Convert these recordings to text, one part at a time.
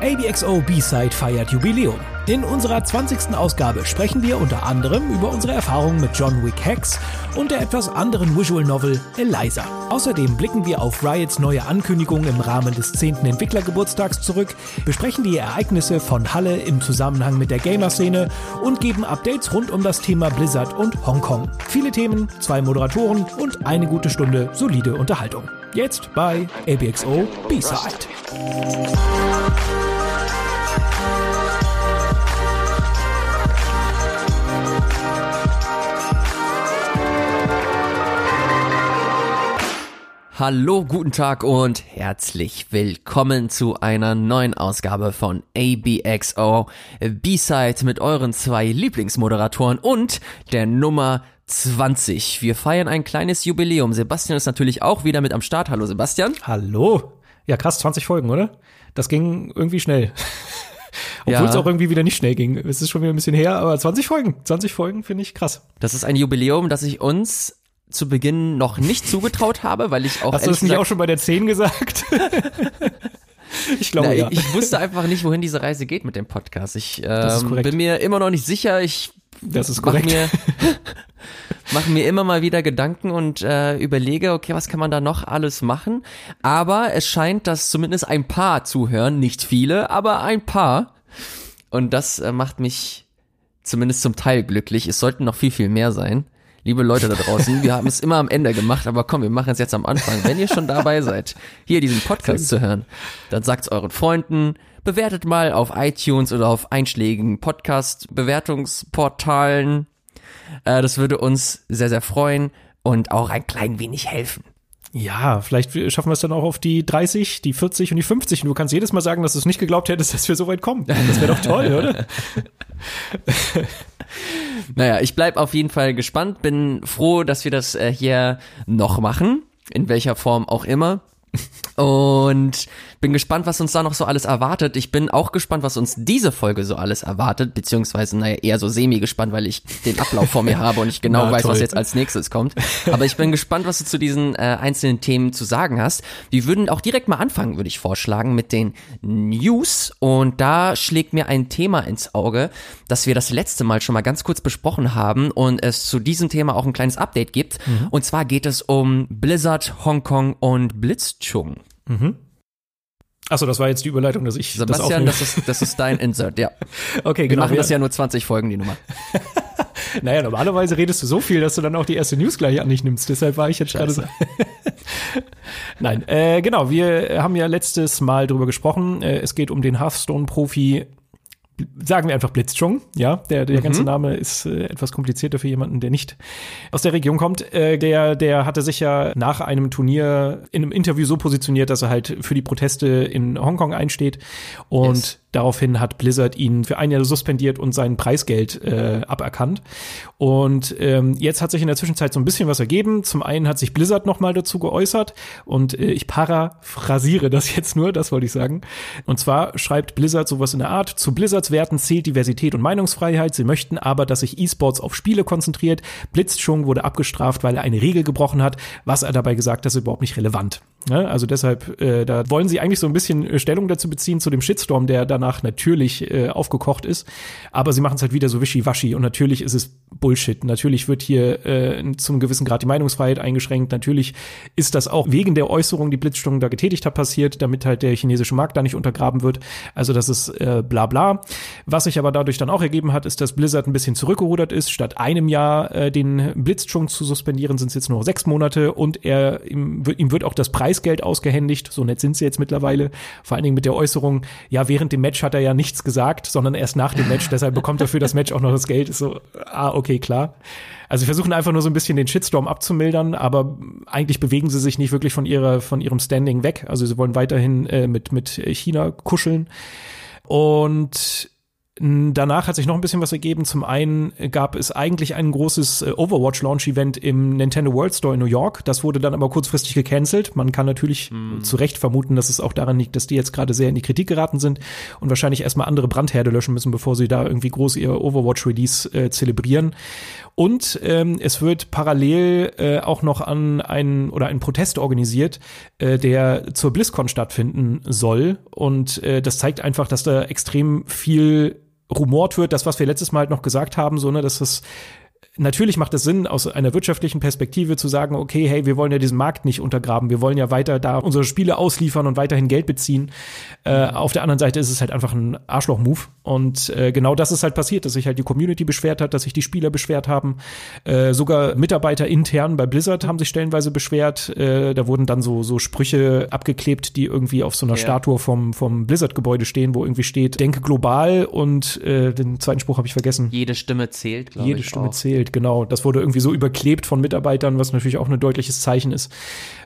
ABXO B-Side feiert Jubiläum. In unserer 20. Ausgabe sprechen wir unter anderem über unsere Erfahrungen mit John Wick Hex und der etwas anderen Visual Novel Eliza. Außerdem blicken wir auf Riots neue Ankündigung im Rahmen des 10. Entwicklergeburtstags zurück, besprechen die Ereignisse von Halle im Zusammenhang mit der Gamer-Szene und geben Updates rund um das Thema Blizzard und Hongkong. Viele Themen, zwei Moderatoren und eine gute Stunde solide Unterhaltung. Jetzt bei ABXO B-Side. Hallo, guten Tag und herzlich willkommen zu einer neuen Ausgabe von ABXO B-Side mit euren zwei Lieblingsmoderatoren und der Nummer 20. Wir feiern ein kleines Jubiläum. Sebastian ist natürlich auch wieder mit am Start. Hallo Sebastian. Hallo. Ja, krass, 20 Folgen, oder? Das ging irgendwie schnell. Obwohl es Ja. auch irgendwie wieder nicht schnell ging. Es ist schon wieder ein bisschen her, aber 20 Folgen. 20 Folgen finde ich krass. Das ist ein Jubiläum, das ich uns zu Beginn noch nicht zugetraut habe, weil ich auch Hast du das nicht auch schon bei der 10 gesagt? ich glaube Na, ja. ich, ich wusste einfach nicht, wohin diese Reise geht mit dem Podcast. Ich ähm, bin mir immer noch nicht sicher. Ich Das ist mach korrekt. mir, mach mir immer mal wieder Gedanken und äh, überlege, okay, was kann man da noch alles machen? Aber es scheint, dass zumindest ein paar zuhören, nicht viele, aber ein paar. Und das äh, macht mich zumindest zum Teil glücklich. Es sollten noch viel, viel mehr sein. Liebe Leute da draußen, wir haben es immer am Ende gemacht, aber komm, wir machen es jetzt am Anfang. Wenn ihr schon dabei seid, hier diesen Podcast zu hören, dann sagt's euren Freunden, bewertet mal auf iTunes oder auf einschlägigen Podcast-Bewertungsportalen. Äh, das würde uns sehr, sehr freuen und auch ein klein wenig helfen. Ja, vielleicht schaffen wir es dann auch auf die 30, die 40 und die 50. Und du kannst jedes Mal sagen, dass du es nicht geglaubt hättest, dass wir so weit kommen. Das wäre doch toll, oder? Naja, ich bleib auf jeden Fall gespannt, bin froh, dass wir das äh, hier noch machen, in welcher Form auch immer. Und bin gespannt, was uns da noch so alles erwartet. Ich bin auch gespannt, was uns diese Folge so alles erwartet, beziehungsweise, naja, eher so semi-gespannt, weil ich den Ablauf vor mir habe und ich genau Na, weiß, was toll. jetzt als nächstes kommt. Aber ich bin gespannt, was du zu diesen äh, einzelnen Themen zu sagen hast. Wir würden auch direkt mal anfangen, würde ich vorschlagen, mit den News. Und da schlägt mir ein Thema ins Auge, das wir das letzte Mal schon mal ganz kurz besprochen haben und es zu diesem Thema auch ein kleines Update gibt. Mhm. Und zwar geht es um Blizzard, Hongkong und Blitzchung. Achso, das war jetzt die Überleitung, dass ich Sebastian, das das ist, das ist dein Insert, ja. Okay, Wir genau. machen das ja nur 20 Folgen, die Nummer. Naja, normalerweise redest du so viel, dass du dann auch die erste News gleich an dich nimmst. Deshalb war ich jetzt gerade so. Nein, äh, genau, wir haben ja letztes Mal drüber gesprochen. Äh, es geht um den Hearthstone-Profi, sagen wir einfach Blitzchung, ja. Der, der ganze Name ist äh, etwas komplizierter für jemanden, der nicht aus der Region kommt. Äh, der, der hatte sich ja nach einem Turnier in einem Interview so positioniert, dass er halt für die Proteste in Hongkong einsteht. Und Yes. Daraufhin hat Blizzard ihn für ein Jahr suspendiert und sein Preisgeld äh, aberkannt. Und ähm, jetzt hat sich in der Zwischenzeit so ein bisschen was ergeben. Zum einen hat sich Blizzard nochmal dazu geäußert und äh, ich paraphrasiere das jetzt nur, das wollte ich sagen. Und zwar schreibt Blizzard sowas in der Art, zu Blizzards Werten zählt Diversität und Meinungsfreiheit. Sie möchten aber, dass sich E-Sports auf Spiele konzentriert. Blitzchung wurde abgestraft, weil er eine Regel gebrochen hat. Was er dabei gesagt hat, ist überhaupt nicht relevant. Ja, also deshalb, äh, da wollen sie eigentlich so ein bisschen äh, Stellung dazu beziehen zu dem Shitstorm, der danach natürlich äh, aufgekocht ist. Aber sie machen es halt wieder so wischiwaschi und natürlich ist es Bullshit. Natürlich wird hier äh, zum gewissen Grad die Meinungsfreiheit eingeschränkt. Natürlich ist das auch wegen der Äußerung, die Blitzsturm da getätigt hat, passiert, damit halt der chinesische Markt da nicht untergraben wird. Also das ist äh, bla bla. Was sich aber dadurch dann auch ergeben hat, ist, dass Blizzard ein bisschen zurückgerudert ist. Statt einem Jahr äh, den Blitzchung zu suspendieren, sind es jetzt nur sechs Monate und er ihm, ihm wird auch das Preisgeld ausgehändigt. So nett sind sie jetzt mittlerweile. Vor allen Dingen mit der Äußerung, ja, während dem Match hat er ja nichts gesagt, sondern erst nach dem Match. Deshalb bekommt er für das Match auch noch das Geld. Ist so, ah, okay, klar. Also sie versuchen einfach nur so ein bisschen den Shitstorm abzumildern, aber eigentlich bewegen sie sich nicht wirklich von ihrer, von ihrem Standing weg. Also sie wollen weiterhin äh, mit, mit China kuscheln. Und Danach hat sich noch ein bisschen was ergeben. Zum einen gab es eigentlich ein großes äh, Overwatch-Launch-Event im Nintendo World Store in New York. Das wurde dann aber kurzfristig gecancelt. Man kann natürlich mm. zu Recht vermuten, dass es auch daran liegt, dass die jetzt gerade sehr in die Kritik geraten sind und wahrscheinlich erstmal andere Brandherde löschen müssen, bevor sie da irgendwie groß ihr Overwatch-Release äh, zelebrieren. Und ähm, es wird parallel äh, auch noch an einen oder einen Protest organisiert, äh, der zur BlizzCon stattfinden soll. Und äh, das zeigt einfach, dass da extrem viel rumort wird, das, was wir letztes Mal halt noch gesagt haben, so, ne, dass das natürlich macht es Sinn, aus einer wirtschaftlichen Perspektive zu sagen, okay, hey, wir wollen ja diesen Markt nicht untergraben, wir wollen ja weiter da unsere Spiele ausliefern und weiterhin Geld beziehen. Äh, auf der anderen Seite ist es halt einfach ein Arschloch-Move. Und äh, genau das ist halt passiert, dass sich halt die Community beschwert hat, dass sich die Spieler beschwert haben. Äh, sogar Mitarbeiter intern bei Blizzard haben sich stellenweise beschwert. Äh, da wurden dann so, so Sprüche abgeklebt, die irgendwie auf so einer ja. Statue vom, vom Blizzard-Gebäude stehen, wo irgendwie steht, denke global und äh, den zweiten Spruch habe ich vergessen. Jede Stimme zählt, glaube ich. Jede Stimme auch. zählt genau. Das wurde irgendwie so überklebt von Mitarbeitern, was natürlich auch ein deutliches Zeichen ist.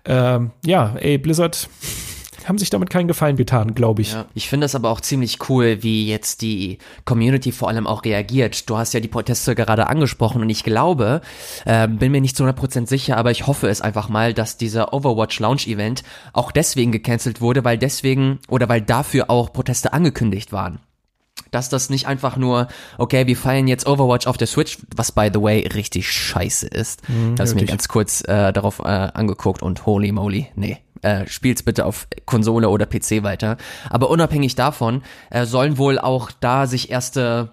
Ähm, ja, ey, Blizzard haben sich damit keinen Gefallen getan, glaube ich. Ja. Ich finde es aber auch ziemlich cool, wie jetzt die Community vor allem auch reagiert. Du hast ja die Proteste gerade angesprochen und ich glaube, äh, bin mir nicht zu 100% sicher, aber ich hoffe es einfach mal, dass dieser Overwatch Launch Event auch deswegen gecancelt wurde, weil deswegen oder weil dafür auch Proteste angekündigt waren dass das nicht einfach nur, okay, wir feiern jetzt Overwatch auf der Switch, was by the way richtig scheiße ist. Mhm, das mir ganz kurz äh, darauf äh, angeguckt und holy moly, nee, äh, spielt's bitte auf Konsole oder PC weiter. Aber unabhängig davon äh, sollen wohl auch da sich erste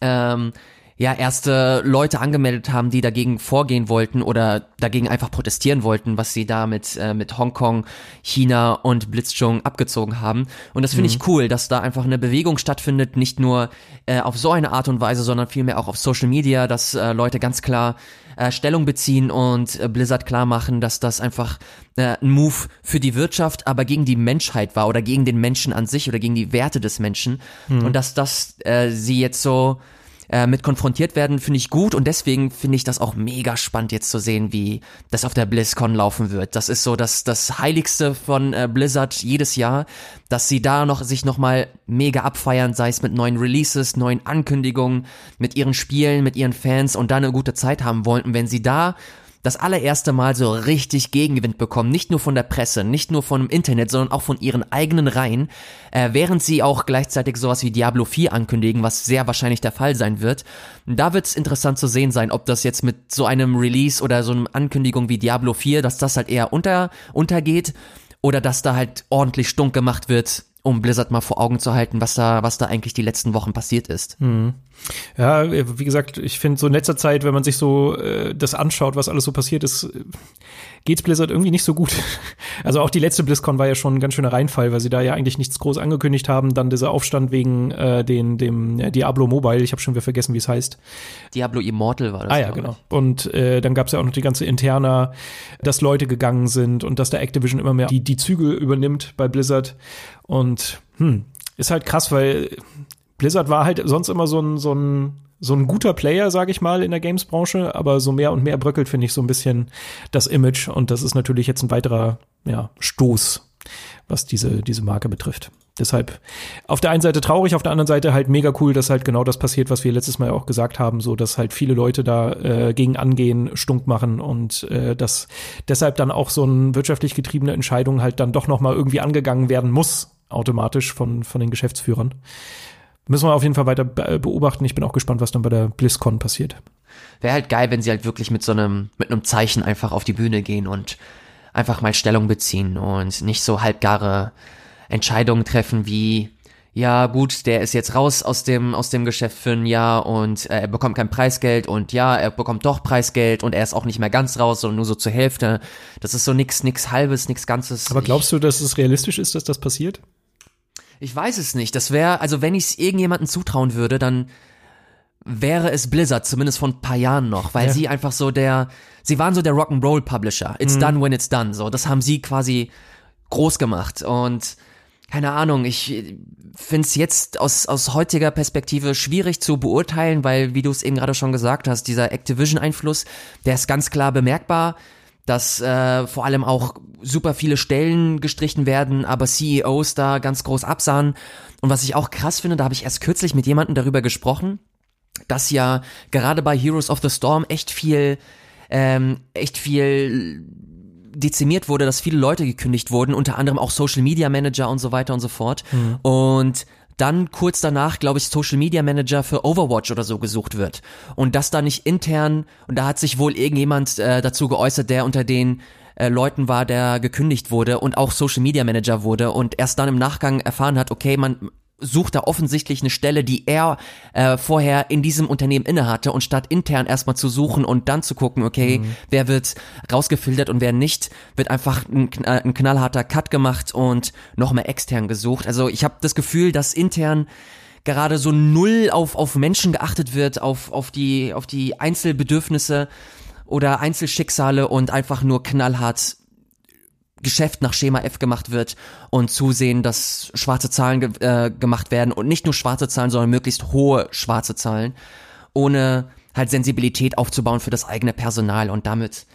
ähm, ja erste Leute angemeldet haben, die dagegen vorgehen wollten oder dagegen einfach protestieren wollten, was sie da mit, äh, mit Hongkong, China und Blitzchung abgezogen haben. Und das finde mhm. ich cool, dass da einfach eine Bewegung stattfindet, nicht nur äh, auf so eine Art und Weise, sondern vielmehr auch auf Social Media, dass äh, Leute ganz klar äh, Stellung beziehen und äh, Blizzard klar machen, dass das einfach äh, ein Move für die Wirtschaft, aber gegen die Menschheit war oder gegen den Menschen an sich oder gegen die Werte des Menschen. Mhm. Und dass das äh, sie jetzt so äh, mit konfrontiert werden, finde ich gut und deswegen finde ich das auch mega spannend jetzt zu sehen, wie das auf der BlizzCon laufen wird. Das ist so das, das Heiligste von äh, Blizzard jedes Jahr, dass sie da noch sich nochmal mega abfeiern, sei es mit neuen Releases, neuen Ankündigungen, mit ihren Spielen, mit ihren Fans und da eine gute Zeit haben wollen. Und wenn sie da das allererste Mal so richtig Gegenwind bekommen, nicht nur von der Presse, nicht nur vom Internet, sondern auch von ihren eigenen Reihen, äh, während sie auch gleichzeitig sowas wie Diablo 4 ankündigen, was sehr wahrscheinlich der Fall sein wird. Da wird es interessant zu sehen sein, ob das jetzt mit so einem Release oder so einer Ankündigung wie Diablo 4, dass das halt eher unter, untergeht oder dass da halt ordentlich stunk gemacht wird um Blizzard mal vor Augen zu halten, was da, was da eigentlich die letzten Wochen passiert ist. Mhm. Ja, wie gesagt, ich finde so in letzter Zeit, wenn man sich so äh, das anschaut, was alles so passiert ist, geht's Blizzard irgendwie nicht so gut. Also auch die letzte BlizzCon war ja schon ein ganz schöner Reinfall, weil sie da ja eigentlich nichts groß angekündigt haben. Dann dieser Aufstand wegen äh, den, dem ja, Diablo Mobile, ich habe schon wieder vergessen, wie es heißt. Diablo Immortal war das. Ah ja, genau. Und äh, dann gab's ja auch noch die ganze Interna, dass Leute gegangen sind und dass der Activision immer mehr die, die Züge übernimmt bei Blizzard. Und hm, ist halt krass, weil Blizzard war halt sonst immer so ein, so ein, so ein guter Player, sage ich mal, in der Games-Branche, aber so mehr und mehr bröckelt, finde ich, so ein bisschen das Image. Und das ist natürlich jetzt ein weiterer ja, Stoß, was diese, diese Marke betrifft. Deshalb auf der einen Seite traurig, auf der anderen Seite halt mega cool, dass halt genau das passiert, was wir letztes Mal auch gesagt haben, so dass halt viele Leute da äh, gegen angehen, stunk machen und äh, dass deshalb dann auch so eine wirtschaftlich getriebene Entscheidung halt dann doch noch mal irgendwie angegangen werden muss, automatisch von, von den Geschäftsführern. Müssen wir auf jeden Fall weiter beobachten. Ich bin auch gespannt, was dann bei der BlizzCon passiert. Wäre halt geil, wenn sie halt wirklich mit so einem, mit einem Zeichen einfach auf die Bühne gehen und einfach mal Stellung beziehen und nicht so halbgare Entscheidungen treffen wie, ja gut, der ist jetzt raus aus dem, aus dem Geschäft für ein Jahr und äh, er bekommt kein Preisgeld und ja, er bekommt doch Preisgeld und er ist auch nicht mehr ganz raus, sondern nur so zur Hälfte. Das ist so nix, nix halbes, nix ganzes. Aber glaubst du, dass es realistisch ist, dass das passiert? Ich weiß es nicht. Das wäre, also wenn ich es irgendjemandem zutrauen würde, dann wäre es Blizzard, zumindest von ein paar Jahren noch, weil ja. sie einfach so der, sie waren so der Rock'n'Roll Publisher. It's mhm. done when it's done. So, das haben sie quasi groß gemacht und keine Ahnung, ich finde es jetzt aus, aus heutiger Perspektive schwierig zu beurteilen, weil, wie du es eben gerade schon gesagt hast, dieser Activision-Einfluss, der ist ganz klar bemerkbar dass äh, vor allem auch super viele Stellen gestrichen werden, aber CEOs da ganz groß absahen. Und was ich auch krass finde, da habe ich erst kürzlich mit jemandem darüber gesprochen, dass ja gerade bei Heroes of the Storm echt viel, ähm, echt viel dezimiert wurde, dass viele Leute gekündigt wurden, unter anderem auch Social Media Manager und so weiter und so fort. Mhm. Und dann kurz danach, glaube ich, Social Media Manager für Overwatch oder so gesucht wird. Und das da nicht intern, und da hat sich wohl irgendjemand äh, dazu geäußert, der unter den äh, Leuten war, der gekündigt wurde und auch Social Media Manager wurde und erst dann im Nachgang erfahren hat, okay, man sucht da offensichtlich eine Stelle, die er äh, vorher in diesem Unternehmen innehatte und statt intern erstmal zu suchen und dann zu gucken, okay, mhm. wer wird rausgefiltert und wer nicht, wird einfach ein, äh, ein knallharter Cut gemacht und noch mehr extern gesucht. Also ich habe das Gefühl, dass intern gerade so null auf auf Menschen geachtet wird, auf auf die auf die Einzelbedürfnisse oder Einzelschicksale und einfach nur knallhart Geschäft nach Schema F gemacht wird und zusehen, dass schwarze Zahlen ge äh, gemacht werden und nicht nur schwarze Zahlen, sondern möglichst hohe schwarze Zahlen, ohne halt Sensibilität aufzubauen für das eigene Personal und damit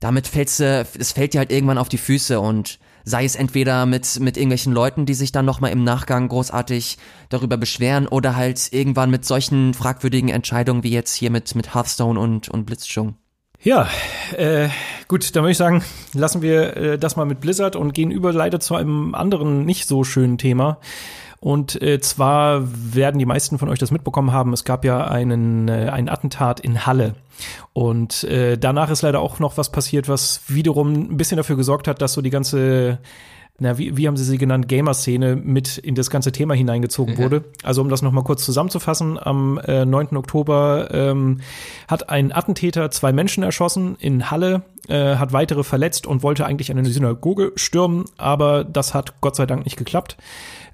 damit fällt's, äh, es fällt dir halt irgendwann auf die Füße und sei es entweder mit mit irgendwelchen Leuten, die sich dann nochmal im Nachgang großartig darüber beschweren oder halt irgendwann mit solchen fragwürdigen Entscheidungen wie jetzt hier mit mit Hearthstone und und Blitzchung. Ja, äh, gut, dann würde ich sagen, lassen wir äh, das mal mit Blizzard und gehen über leider zu einem anderen nicht so schönen Thema. Und äh, zwar werden die meisten von euch das mitbekommen haben, es gab ja einen, äh, einen Attentat in Halle. Und äh, danach ist leider auch noch was passiert, was wiederum ein bisschen dafür gesorgt hat, dass so die ganze na, wie, wie haben sie sie genannt, Gamer-Szene mit in das ganze Thema hineingezogen ja. wurde. Also um das nochmal kurz zusammenzufassen, am äh, 9. Oktober ähm, hat ein Attentäter zwei Menschen erschossen in Halle, äh, hat weitere verletzt und wollte eigentlich eine Synagoge stürmen, aber das hat Gott sei Dank nicht geklappt.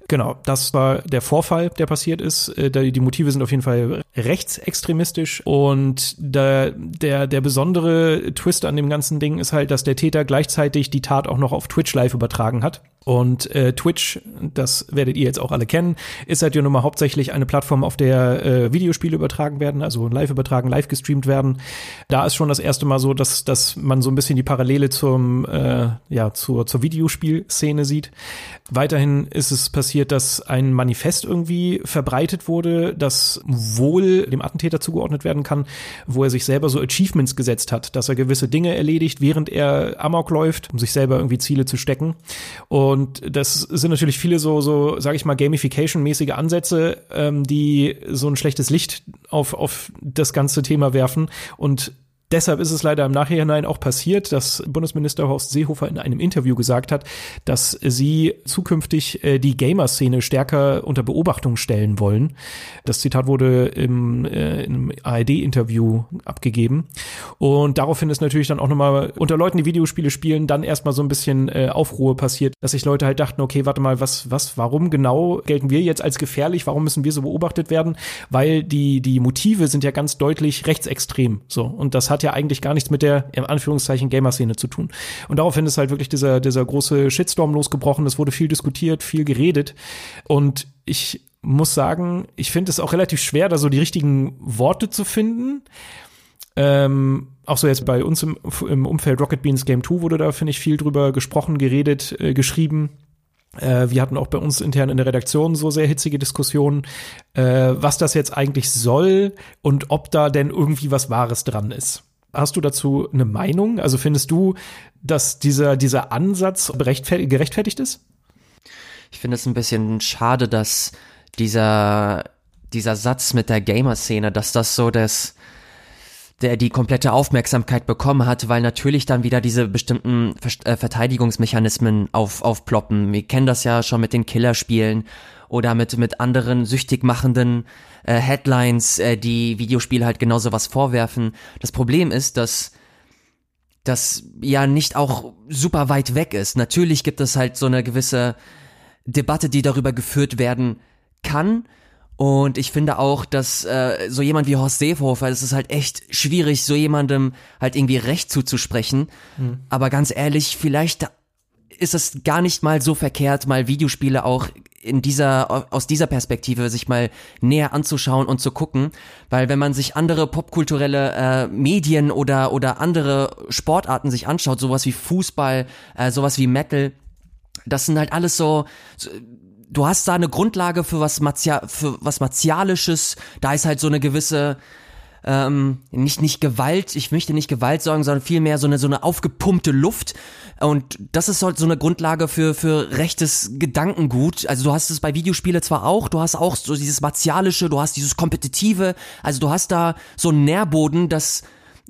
Genau, das war der Vorfall, der passiert ist. Äh, die Motive sind auf jeden Fall rechtsextremistisch und der, der, der besondere Twist an dem ganzen Ding ist halt, dass der Täter gleichzeitig die Tat auch noch auf Twitch live übertragen hat. Und äh, Twitch, das werdet ihr jetzt auch alle kennen, ist halt ja nun mal hauptsächlich eine Plattform, auf der äh, Videospiele übertragen werden, also live übertragen, live gestreamt werden. Da ist schon das erste Mal so, dass, dass man so ein bisschen die Parallele zum, äh, ja, zur, zur Videospielszene sieht. Weiterhin ist es passiert, dass ein Manifest irgendwie verbreitet wurde, das wohl dem Attentäter zugeordnet werden kann, wo er sich selber so Achievements gesetzt hat, dass er gewisse Dinge erledigt, während er Amok läuft, um sich selber irgendwie Ziele zu stecken. Und und das sind natürlich viele so, so sage ich mal, Gamification-mäßige Ansätze, ähm, die so ein schlechtes Licht auf, auf das ganze Thema werfen. Und Deshalb ist es leider im Nachhinein auch passiert, dass Bundesminister Horst Seehofer in einem Interview gesagt hat, dass sie zukünftig äh, die Gamer-Szene stärker unter Beobachtung stellen wollen. Das Zitat wurde im, äh, im ARD-Interview abgegeben. Und daraufhin ist natürlich dann auch nochmal unter Leuten, die Videospiele spielen, dann erstmal so ein bisschen äh, Aufruhr passiert, dass sich Leute halt dachten, okay, warte mal, was, was, warum genau gelten wir jetzt als gefährlich? Warum müssen wir so beobachtet werden? Weil die, die Motive sind ja ganz deutlich rechtsextrem. So. Und das hat hat ja eigentlich gar nichts mit der, in Anführungszeichen, Gamer-Szene zu tun. Und daraufhin ist halt wirklich dieser, dieser große Shitstorm losgebrochen. Es wurde viel diskutiert, viel geredet. Und ich muss sagen, ich finde es auch relativ schwer, da so die richtigen Worte zu finden. Ähm, auch so jetzt bei uns im, im Umfeld Rocket Beans Game 2 wurde da, finde ich, viel drüber gesprochen, geredet, äh, geschrieben. Äh, wir hatten auch bei uns intern in der Redaktion so sehr hitzige Diskussionen, äh, was das jetzt eigentlich soll und ob da denn irgendwie was Wahres dran ist. Hast du dazu eine Meinung? Also findest du, dass dieser, dieser Ansatz gerechtfertigt ist? Ich finde es ein bisschen schade, dass dieser, dieser Satz mit der Gamer-Szene, dass das so das, der die komplette Aufmerksamkeit bekommen hat, weil natürlich dann wieder diese bestimmten äh, Verteidigungsmechanismen auf, aufploppen. Wir kennen das ja schon mit den Killerspielen oder mit, mit anderen süchtig machenden äh, Headlines, äh, die Videospiele halt genauso was vorwerfen. Das Problem ist, dass das ja nicht auch super weit weg ist. Natürlich gibt es halt so eine gewisse Debatte, die darüber geführt werden kann. Und ich finde auch, dass äh, so jemand wie Horst Seehofer, das ist halt echt schwierig, so jemandem halt irgendwie Recht zuzusprechen. Mhm. Aber ganz ehrlich, vielleicht ist es gar nicht mal so verkehrt, mal Videospiele auch in dieser, aus dieser Perspektive sich mal näher anzuschauen und zu gucken, weil wenn man sich andere popkulturelle äh, Medien oder, oder andere Sportarten sich anschaut, sowas wie Fußball, äh, sowas wie Metal, das sind halt alles so, so du hast da eine Grundlage für was, Marzia für was Martialisches, da ist halt so eine gewisse ähm, nicht nicht Gewalt, ich möchte nicht Gewalt sagen, sondern vielmehr so eine so eine aufgepumpte Luft. Und das ist halt so eine Grundlage für für rechtes Gedankengut. Also du hast es bei Videospiele zwar auch, du hast auch so dieses martialische, du hast dieses kompetitive, also du hast da so einen Nährboden, das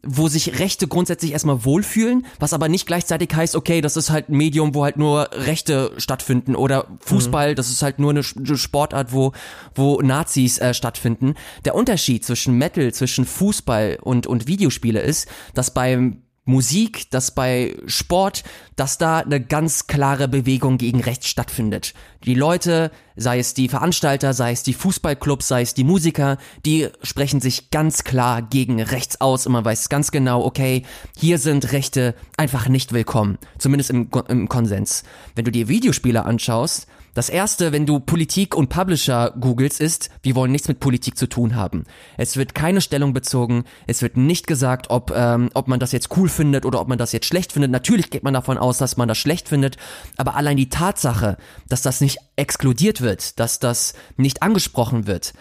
wo sich Rechte grundsätzlich erstmal wohlfühlen, was aber nicht gleichzeitig heißt, okay, das ist halt ein Medium, wo halt nur Rechte stattfinden oder Fußball, mhm. das ist halt nur eine Sportart, wo, wo Nazis äh, stattfinden. Der Unterschied zwischen Metal, zwischen Fußball und, und Videospiele ist, dass beim Musik, dass bei Sport, dass da eine ganz klare Bewegung gegen rechts stattfindet. Die Leute, sei es die Veranstalter, sei es die Fußballclubs, sei es die Musiker, die sprechen sich ganz klar gegen rechts aus und man weiß ganz genau, okay, hier sind Rechte einfach nicht willkommen. Zumindest im, im Konsens. Wenn du dir Videospiele anschaust, das erste, wenn du Politik und Publisher googelst, ist, wir wollen nichts mit Politik zu tun haben. Es wird keine Stellung bezogen, es wird nicht gesagt, ob, ähm, ob man das jetzt cool findet oder ob man das jetzt schlecht findet. Natürlich geht man davon aus, dass man das schlecht findet, aber allein die Tatsache, dass das nicht exkludiert wird, dass das nicht angesprochen wird,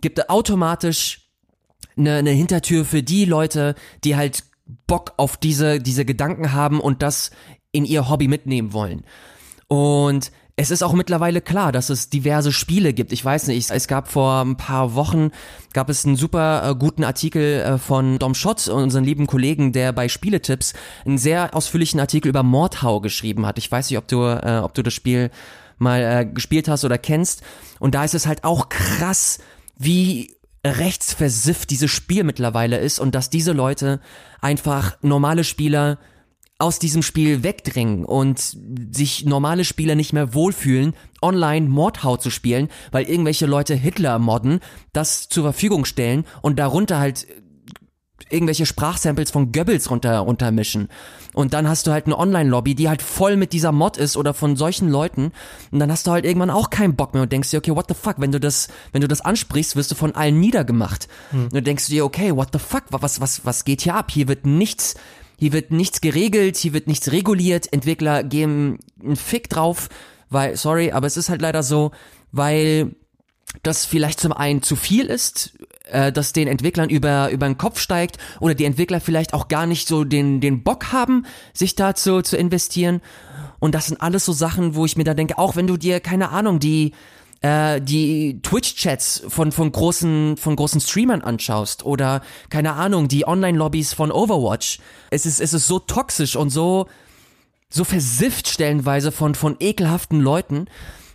gibt automatisch eine, eine Hintertür für die Leute, die halt Bock auf diese, diese Gedanken haben und das in ihr Hobby mitnehmen wollen. Und es ist auch mittlerweile klar, dass es diverse Spiele gibt. Ich weiß nicht, es gab vor ein paar Wochen, gab es einen super äh, guten Artikel äh, von Dom Schott, unseren lieben Kollegen, der bei Spieletipps einen sehr ausführlichen Artikel über Mordhau geschrieben hat. Ich weiß nicht, ob du, äh, ob du das Spiel mal äh, gespielt hast oder kennst. Und da ist es halt auch krass, wie rechtsversifft dieses Spiel mittlerweile ist und dass diese Leute einfach normale Spieler aus diesem Spiel wegdrängen und sich normale Spieler nicht mehr wohlfühlen, online Mordhaut zu spielen, weil irgendwelche Leute Hitler modden, das zur Verfügung stellen und darunter halt irgendwelche Sprachsamples von Goebbels runter runtermischen. Und dann hast du halt eine Online-Lobby, die halt voll mit dieser Mod ist oder von solchen Leuten. Und dann hast du halt irgendwann auch keinen Bock mehr und denkst dir, okay, what the fuck, wenn du das, wenn du das ansprichst, wirst du von allen niedergemacht. Hm. Und denkst du dir, okay, what the fuck, was, was, was geht hier ab? Hier wird nichts, hier wird nichts geregelt, hier wird nichts reguliert, Entwickler geben einen Fick drauf, weil, sorry, aber es ist halt leider so, weil das vielleicht zum einen zu viel ist, äh, dass den Entwicklern über, über den Kopf steigt oder die Entwickler vielleicht auch gar nicht so den, den Bock haben, sich dazu zu investieren. Und das sind alles so Sachen, wo ich mir da denke, auch wenn du dir, keine Ahnung, die, äh, die Twitch-Chats von, von, großen, von großen Streamern anschaust oder, keine Ahnung, die Online-Lobbys von Overwatch. Es ist, es ist so toxisch und so, so versifft stellenweise von, von ekelhaften Leuten,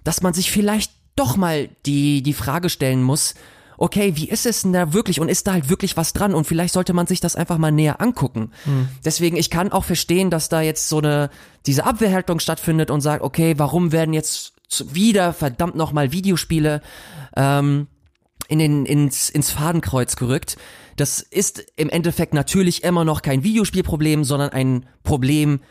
dass man sich vielleicht doch mal die, die Frage stellen muss, okay, wie ist es denn da wirklich und ist da halt wirklich was dran und vielleicht sollte man sich das einfach mal näher angucken. Hm. Deswegen, ich kann auch verstehen, dass da jetzt so eine, diese Abwehrhaltung stattfindet und sagt, okay, warum werden jetzt wieder verdammt nochmal Videospiele ähm, in den, ins, ins Fadenkreuz gerückt. Das ist im Endeffekt natürlich immer noch kein Videospielproblem, sondern ein Problem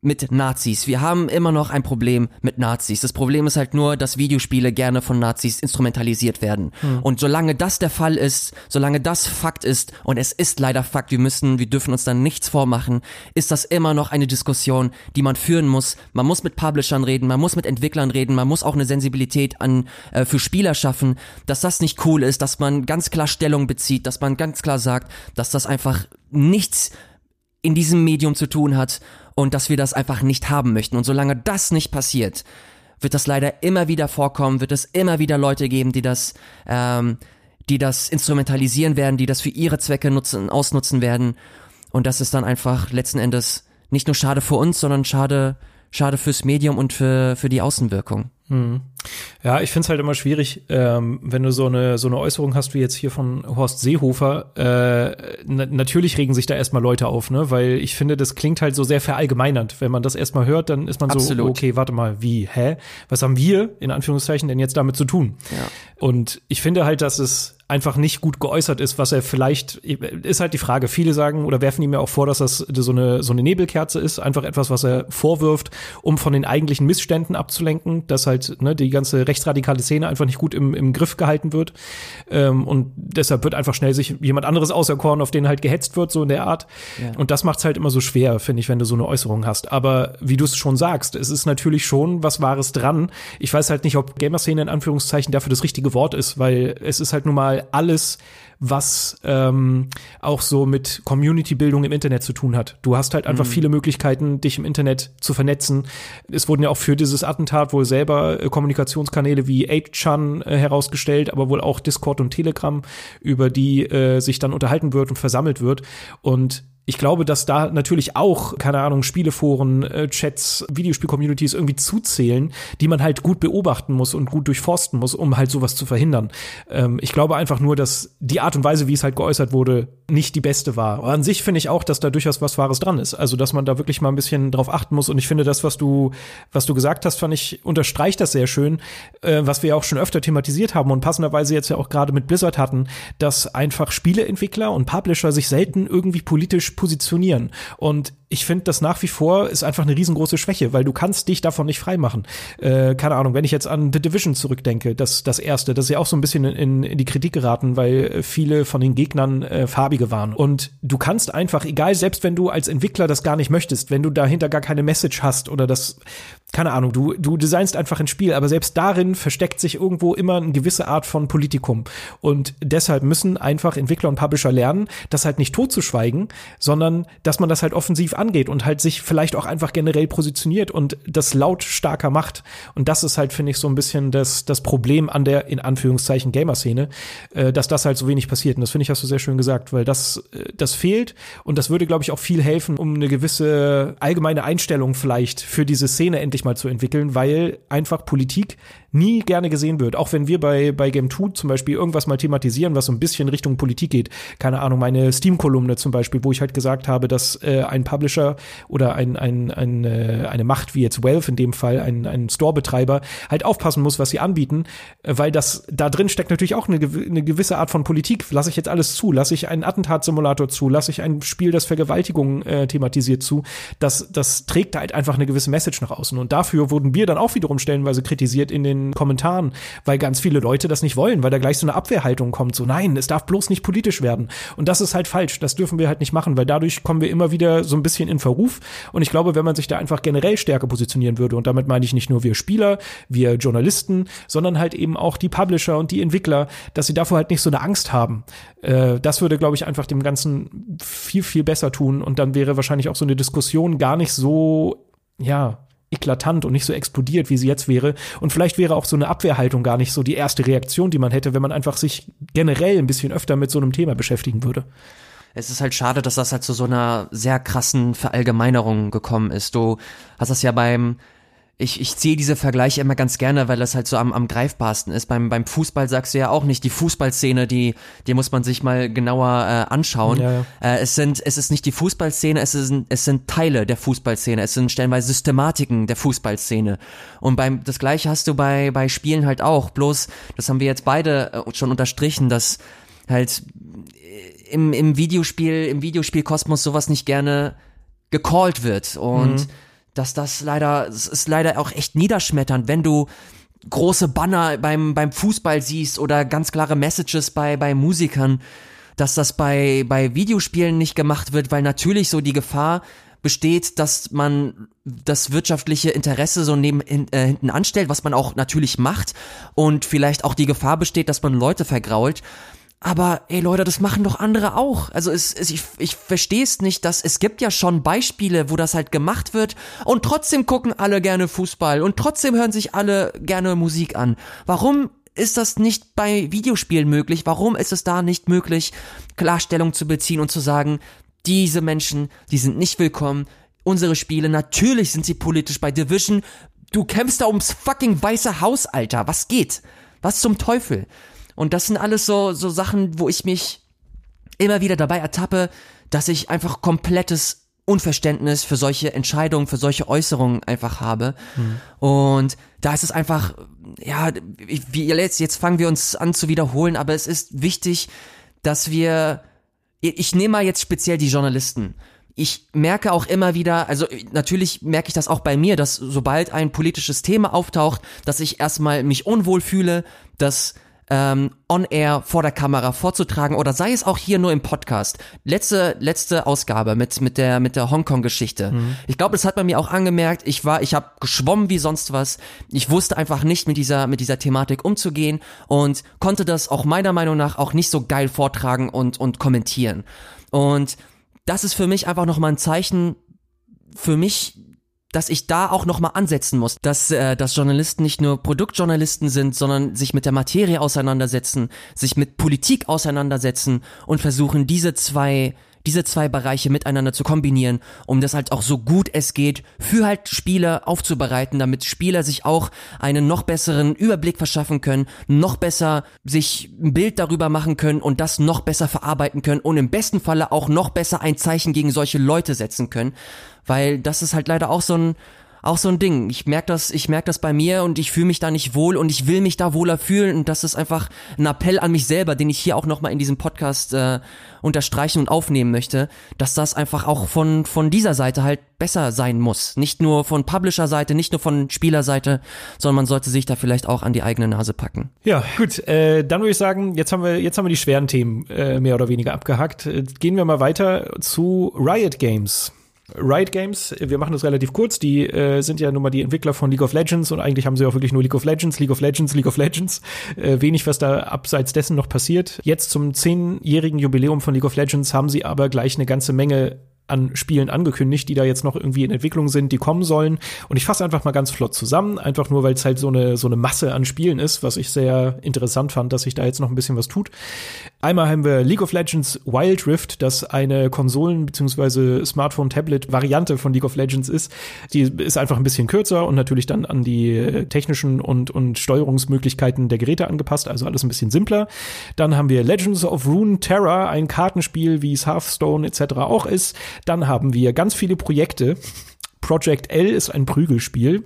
mit Nazis. Wir haben immer noch ein Problem mit Nazis. Das Problem ist halt nur, dass Videospiele gerne von Nazis instrumentalisiert werden. Hm. Und solange das der Fall ist, solange das Fakt ist, und es ist leider Fakt, wir müssen, wir dürfen uns dann nichts vormachen, ist das immer noch eine Diskussion, die man führen muss. Man muss mit Publishern reden, man muss mit Entwicklern reden, man muss auch eine Sensibilität an, äh, für Spieler schaffen, dass das nicht cool ist, dass man ganz klar Stellung bezieht, dass man ganz klar sagt, dass das einfach nichts in diesem Medium zu tun hat und dass wir das einfach nicht haben möchten. Und solange das nicht passiert, wird das leider immer wieder vorkommen, wird es immer wieder Leute geben, die das, ähm, die das instrumentalisieren werden, die das für ihre Zwecke nutzen, ausnutzen werden. Und das ist dann einfach letzten Endes nicht nur schade für uns, sondern schade, schade fürs Medium und für, für die Außenwirkung. Hm. Ja, ich finde es halt immer schwierig, ähm, wenn du so eine, so eine Äußerung hast wie jetzt hier von Horst Seehofer. Äh, na natürlich regen sich da erstmal Leute auf, ne? Weil ich finde, das klingt halt so sehr verallgemeinernd. Wenn man das erstmal hört, dann ist man Absolut. so, okay, warte mal, wie, hä? Was haben wir, in Anführungszeichen, denn jetzt damit zu tun? Ja. Und ich finde halt, dass es einfach nicht gut geäußert ist, was er vielleicht, ist halt die Frage. Viele sagen oder werfen ihm ja auch vor, dass das so eine, so eine Nebelkerze ist, einfach etwas, was er vorwirft, um von den eigentlichen Missständen abzulenken, dass halt ne, die ganze rechtsradikale Szene einfach nicht gut im, im Griff gehalten wird. Ähm, und deshalb wird einfach schnell sich jemand anderes auserkoren, auf den halt gehetzt wird, so in der Art. Ja. Und das macht's halt immer so schwer, finde ich, wenn du so eine Äußerung hast. Aber wie du es schon sagst, es ist natürlich schon was Wahres dran. Ich weiß halt nicht, ob Gamer-Szene in Anführungszeichen dafür das richtige Wort ist, weil es ist halt nun mal alles, was ähm, auch so mit Community-Bildung im Internet zu tun hat. Du hast halt einfach mhm. viele Möglichkeiten, dich im Internet zu vernetzen. Es wurden ja auch für dieses Attentat wohl selber äh, Kommunikationskanäle wie 8chan äh, herausgestellt, aber wohl auch Discord und Telegram, über die äh, sich dann unterhalten wird und versammelt wird. Und ich glaube, dass da natürlich auch, keine Ahnung, Spieleforen, äh, Chats, Videospiel-Communities irgendwie zuzählen, die man halt gut beobachten muss und gut durchforsten muss, um halt sowas zu verhindern. Ähm, ich glaube einfach nur, dass die Art und Weise, wie es halt geäußert wurde, nicht die beste war. Aber an sich finde ich auch, dass da durchaus was Wahres dran ist. Also, dass man da wirklich mal ein bisschen drauf achten muss. Und ich finde, das, was du, was du gesagt hast, fand ich, unterstreicht das sehr schön, äh, was wir ja auch schon öfter thematisiert haben und passenderweise jetzt ja auch gerade mit Blizzard hatten, dass einfach Spieleentwickler und Publisher sich selten irgendwie politisch positionieren. Und ich finde das nach wie vor ist einfach eine riesengroße Schwäche, weil du kannst dich davon nicht freimachen. Äh, keine Ahnung, wenn ich jetzt an The Division zurückdenke, das, das erste, das ist ja auch so ein bisschen in, in die Kritik geraten, weil viele von den Gegnern äh, farbige waren. Und du kannst einfach, egal, selbst wenn du als Entwickler das gar nicht möchtest, wenn du dahinter gar keine Message hast oder das, keine Ahnung, du, du designst einfach ein Spiel, aber selbst darin versteckt sich irgendwo immer eine gewisse Art von Politikum. Und deshalb müssen einfach Entwickler und Publisher lernen, das halt nicht totzuschweigen, sondern dass man das halt offensiv angeht und halt sich vielleicht auch einfach generell positioniert und das laut stärker macht. Und das ist halt, finde ich, so ein bisschen das, das Problem an der, in Anführungszeichen, Gamer-Szene, äh, dass das halt so wenig passiert. Und das finde ich, hast du sehr schön gesagt, weil das, äh, das fehlt und das würde, glaube ich, auch viel helfen, um eine gewisse allgemeine Einstellung vielleicht für diese Szene endlich mal zu entwickeln, weil einfach Politik nie gerne gesehen wird. Auch wenn wir bei, bei Game 2 zum Beispiel irgendwas mal thematisieren, was so ein bisschen Richtung Politik geht. Keine Ahnung, meine Steam-Kolumne zum Beispiel, wo ich halt gesagt habe, dass äh, ein Publisher oder ein, ein, ein, äh, eine Macht wie jetzt Valve in dem Fall, ein, ein Store-Betreiber, halt aufpassen muss, was sie anbieten, weil das da drin steckt natürlich auch eine, eine gewisse Art von Politik. Lasse ich jetzt alles zu? Lasse ich einen Attentatsimulator zu? Lasse ich ein Spiel, das Vergewaltigung äh, thematisiert zu? Das, das trägt halt einfach eine gewisse Message nach außen. Und dafür wurden wir dann auch wiederum stellenweise kritisiert in den Kommentaren, weil ganz viele Leute das nicht wollen, weil da gleich so eine Abwehrhaltung kommt, so nein, es darf bloß nicht politisch werden. Und das ist halt falsch, das dürfen wir halt nicht machen, weil dadurch kommen wir immer wieder so ein bisschen in Verruf. Und ich glaube, wenn man sich da einfach generell stärker positionieren würde, und damit meine ich nicht nur wir Spieler, wir Journalisten, sondern halt eben auch die Publisher und die Entwickler, dass sie davor halt nicht so eine Angst haben. Äh, das würde, glaube ich, einfach dem Ganzen viel, viel besser tun. Und dann wäre wahrscheinlich auch so eine Diskussion gar nicht so, ja, eklatant und nicht so explodiert, wie sie jetzt wäre. Und vielleicht wäre auch so eine Abwehrhaltung gar nicht so die erste Reaktion, die man hätte, wenn man einfach sich generell ein bisschen öfter mit so einem Thema beschäftigen würde. Es ist halt schade, dass das halt zu so einer sehr krassen Verallgemeinerung gekommen ist. Du hast das ja beim ich, ich ziehe diese Vergleiche immer ganz gerne, weil das halt so am, am greifbarsten ist. Beim, beim Fußball sagst du ja auch nicht, die Fußballszene, die, die muss man sich mal genauer äh, anschauen. Ja, ja. Äh, es, sind, es ist nicht die Fußballszene, es, ist, es sind Teile der Fußballszene, es sind stellenweise Systematiken der Fußballszene. Und beim das gleiche hast du bei, bei Spielen halt auch. Bloß, das haben wir jetzt beide äh, schon unterstrichen, dass halt im, im Videospiel, im Videospielkosmos sowas nicht gerne gecallt wird. Und mhm dass das leider, es ist leider auch echt niederschmetternd, wenn du große Banner beim, beim Fußball siehst oder ganz klare Messages bei, bei Musikern, dass das bei, bei Videospielen nicht gemacht wird, weil natürlich so die Gefahr besteht, dass man das wirtschaftliche Interesse so neben äh, hinten anstellt, was man auch natürlich macht und vielleicht auch die Gefahr besteht, dass man Leute vergrault. Aber ey Leute, das machen doch andere auch. Also es, es, ich, ich verstehe es nicht, dass es gibt ja schon Beispiele, wo das halt gemacht wird und trotzdem gucken alle gerne Fußball und trotzdem hören sich alle gerne Musik an. Warum ist das nicht bei Videospielen möglich? Warum ist es da nicht möglich, Klarstellung zu beziehen und zu sagen, diese Menschen, die sind nicht willkommen. Unsere Spiele, natürlich sind sie politisch bei Division. Du kämpfst da ums fucking weiße Haus, Alter. Was geht? Was zum Teufel? Und das sind alles so, so Sachen, wo ich mich immer wieder dabei ertappe, dass ich einfach komplettes Unverständnis für solche Entscheidungen, für solche Äußerungen einfach habe. Mhm. Und da ist es einfach, ja, wie jetzt, jetzt fangen wir uns an zu wiederholen, aber es ist wichtig, dass wir, ich nehme mal jetzt speziell die Journalisten. Ich merke auch immer wieder, also natürlich merke ich das auch bei mir, dass sobald ein politisches Thema auftaucht, dass ich erstmal mich unwohl fühle, dass ähm, on air vor der Kamera vorzutragen oder sei es auch hier nur im Podcast. Letzte letzte Ausgabe mit mit der mit der Hongkong Geschichte. Mhm. Ich glaube, das hat man mir auch angemerkt. Ich war ich habe geschwommen wie sonst was. Ich wusste einfach nicht mit dieser mit dieser Thematik umzugehen und konnte das auch meiner Meinung nach auch nicht so geil vortragen und und kommentieren. Und das ist für mich einfach nochmal ein Zeichen für mich dass ich da auch nochmal ansetzen muss, dass, äh, dass Journalisten nicht nur Produktjournalisten sind, sondern sich mit der Materie auseinandersetzen, sich mit Politik auseinandersetzen und versuchen, diese zwei diese zwei Bereiche miteinander zu kombinieren, um das halt auch so gut es geht für halt Spieler aufzubereiten, damit Spieler sich auch einen noch besseren Überblick verschaffen können, noch besser sich ein Bild darüber machen können und das noch besser verarbeiten können und im besten Falle auch noch besser ein Zeichen gegen solche Leute setzen können, weil das ist halt leider auch so ein auch so ein Ding. Ich merke das, ich merke das bei mir und ich fühle mich da nicht wohl und ich will mich da wohler fühlen und das ist einfach ein Appell an mich selber, den ich hier auch nochmal in diesem Podcast äh, unterstreichen und aufnehmen möchte, dass das einfach auch von von dieser Seite halt besser sein muss. Nicht nur von Publisher-Seite, nicht nur von Spielerseite, sondern man sollte sich da vielleicht auch an die eigene Nase packen. Ja, gut. Äh, dann würde ich sagen, jetzt haben wir jetzt haben wir die schweren Themen äh, mehr oder weniger abgehackt. Äh, gehen wir mal weiter zu Riot Games. Riot Games, wir machen das relativ kurz, die äh, sind ja nun mal die Entwickler von League of Legends und eigentlich haben sie auch wirklich nur League of Legends, League of Legends, League of Legends. Äh, wenig, was da abseits dessen noch passiert. Jetzt zum zehnjährigen Jubiläum von League of Legends haben sie aber gleich eine ganze Menge an Spielen angekündigt, die da jetzt noch irgendwie in Entwicklung sind, die kommen sollen. Und ich fasse einfach mal ganz flott zusammen, einfach nur, weil es halt so eine, so eine Masse an Spielen ist, was ich sehr interessant fand, dass sich da jetzt noch ein bisschen was tut. Einmal haben wir League of Legends Wild Rift, das eine Konsolen- bzw. Smartphone-Tablet-Variante von League of Legends ist. Die ist einfach ein bisschen kürzer und natürlich dann an die äh, technischen und, und Steuerungsmöglichkeiten der Geräte angepasst, also alles ein bisschen simpler. Dann haben wir Legends of Rune Terror, ein Kartenspiel, wie es Hearthstone etc. auch ist. Dann haben wir ganz viele Projekte. Project L ist ein Prügelspiel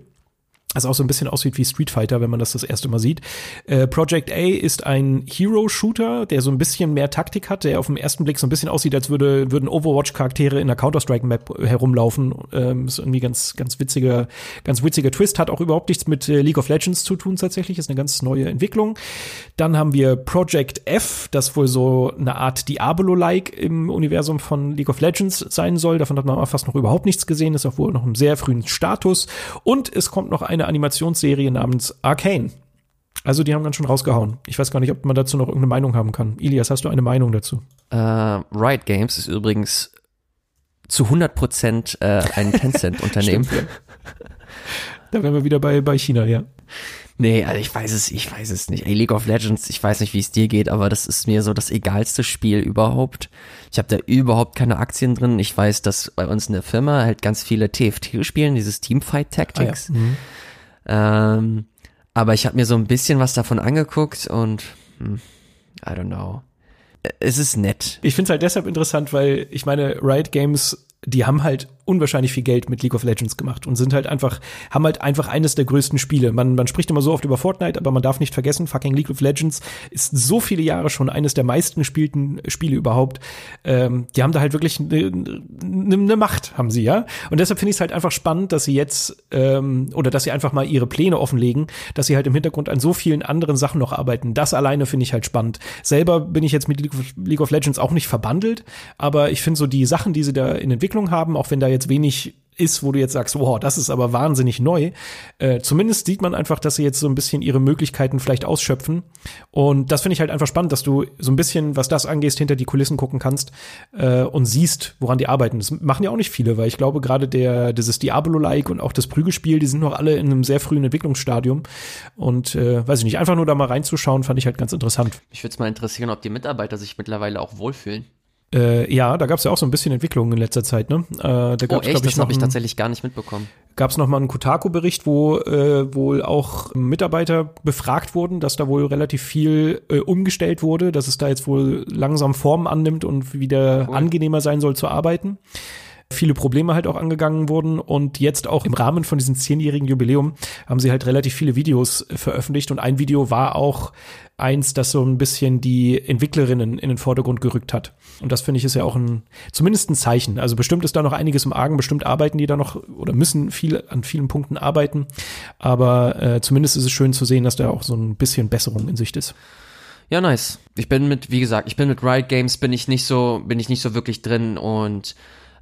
das auch so ein bisschen aussieht wie Street Fighter, wenn man das das erste Mal sieht. Äh, Project A ist ein Hero-Shooter, der so ein bisschen mehr Taktik hat, der auf den ersten Blick so ein bisschen aussieht, als würde, würden Overwatch-Charaktere in der Counter-Strike-Map herumlaufen. Ähm, ist irgendwie ganz, ganz witziger, ganz witziger Twist, hat auch überhaupt nichts mit äh, League of Legends zu tun tatsächlich, ist eine ganz neue Entwicklung. Dann haben wir Project F, das wohl so eine Art Diablo-like im Universum von League of Legends sein soll. Davon hat man fast noch überhaupt nichts gesehen, ist auch wohl noch im sehr frühen Status. Und es kommt noch eine Animationsserie namens Arcane. Also die haben ganz schon rausgehauen. Ich weiß gar nicht, ob man dazu noch irgendeine Meinung haben kann. Ilias, hast du eine Meinung dazu? Äh, Riot Games ist übrigens zu 100 Prozent äh, ein Tencent-Unternehmen. Da wären wir wieder bei, bei China, ja. Nee, also ich weiß es, ich weiß es nicht. Ey, League of Legends, ich weiß nicht, wie es dir geht, aber das ist mir so das egalste Spiel überhaupt. Ich habe da überhaupt keine Aktien drin. Ich weiß, dass bei uns in der Firma halt ganz viele TFT spielen, dieses Teamfight Tactics. Ah, ja. mhm. ähm, aber ich habe mir so ein bisschen was davon angeguckt und hm, I don't know. Es ist nett. Ich finde es halt deshalb interessant, weil ich meine, Riot Games, die haben halt unwahrscheinlich viel Geld mit League of Legends gemacht und sind halt einfach, haben halt einfach eines der größten Spiele. Man, man spricht immer so oft über Fortnite, aber man darf nicht vergessen, fucking League of Legends ist so viele Jahre schon eines der meisten gespielten Spiele überhaupt. Ähm, die haben da halt wirklich eine ne, ne Macht, haben sie, ja. Und deshalb finde ich es halt einfach spannend, dass sie jetzt, ähm, oder dass sie einfach mal ihre Pläne offenlegen, dass sie halt im Hintergrund an so vielen anderen Sachen noch arbeiten. Das alleine finde ich halt spannend. Selber bin ich jetzt mit League of Legends auch nicht verbandelt, aber ich finde so die Sachen, die sie da in Entwicklung haben, auch wenn da jetzt wenig ist, wo du jetzt sagst, wow, das ist aber wahnsinnig neu. Äh, zumindest sieht man einfach, dass sie jetzt so ein bisschen ihre Möglichkeiten vielleicht ausschöpfen. Und das finde ich halt einfach spannend, dass du so ein bisschen, was das angeht, hinter die Kulissen gucken kannst äh, und siehst, woran die arbeiten. Das machen ja auch nicht viele, weil ich glaube, gerade der, dieses Diablo-like und auch das Prügelspiel, die sind noch alle in einem sehr frühen Entwicklungsstadium. Und äh, weiß ich nicht, einfach nur da mal reinzuschauen, fand ich halt ganz interessant. Mich würde es mal interessieren, ob die Mitarbeiter sich mittlerweile auch wohlfühlen. Äh, ja, da gab es ja auch so ein bisschen Entwicklung in letzter Zeit, ne? Äh, da gab's, oh echt? Ich, das habe ich tatsächlich gar nicht mitbekommen. Gab es noch mal einen Kotaku-Bericht, wo äh, wohl auch Mitarbeiter befragt wurden, dass da wohl relativ viel äh, umgestellt wurde, dass es da jetzt wohl langsam Formen annimmt und wieder cool. angenehmer sein soll zu arbeiten. Viele Probleme halt auch angegangen wurden und jetzt auch im Rahmen von diesem zehnjährigen Jubiläum haben sie halt relativ viele Videos veröffentlicht und ein Video war auch eins, das so ein bisschen die Entwicklerinnen in den Vordergrund gerückt hat. Und das finde ich ist ja auch ein, zumindest ein Zeichen. Also bestimmt ist da noch einiges im Argen, bestimmt arbeiten die da noch oder müssen viel an vielen Punkten arbeiten. Aber äh, zumindest ist es schön zu sehen, dass da auch so ein bisschen Besserung in Sicht ist. Ja, nice. Ich bin mit, wie gesagt, ich bin mit Riot Games bin ich nicht so, bin ich nicht so wirklich drin und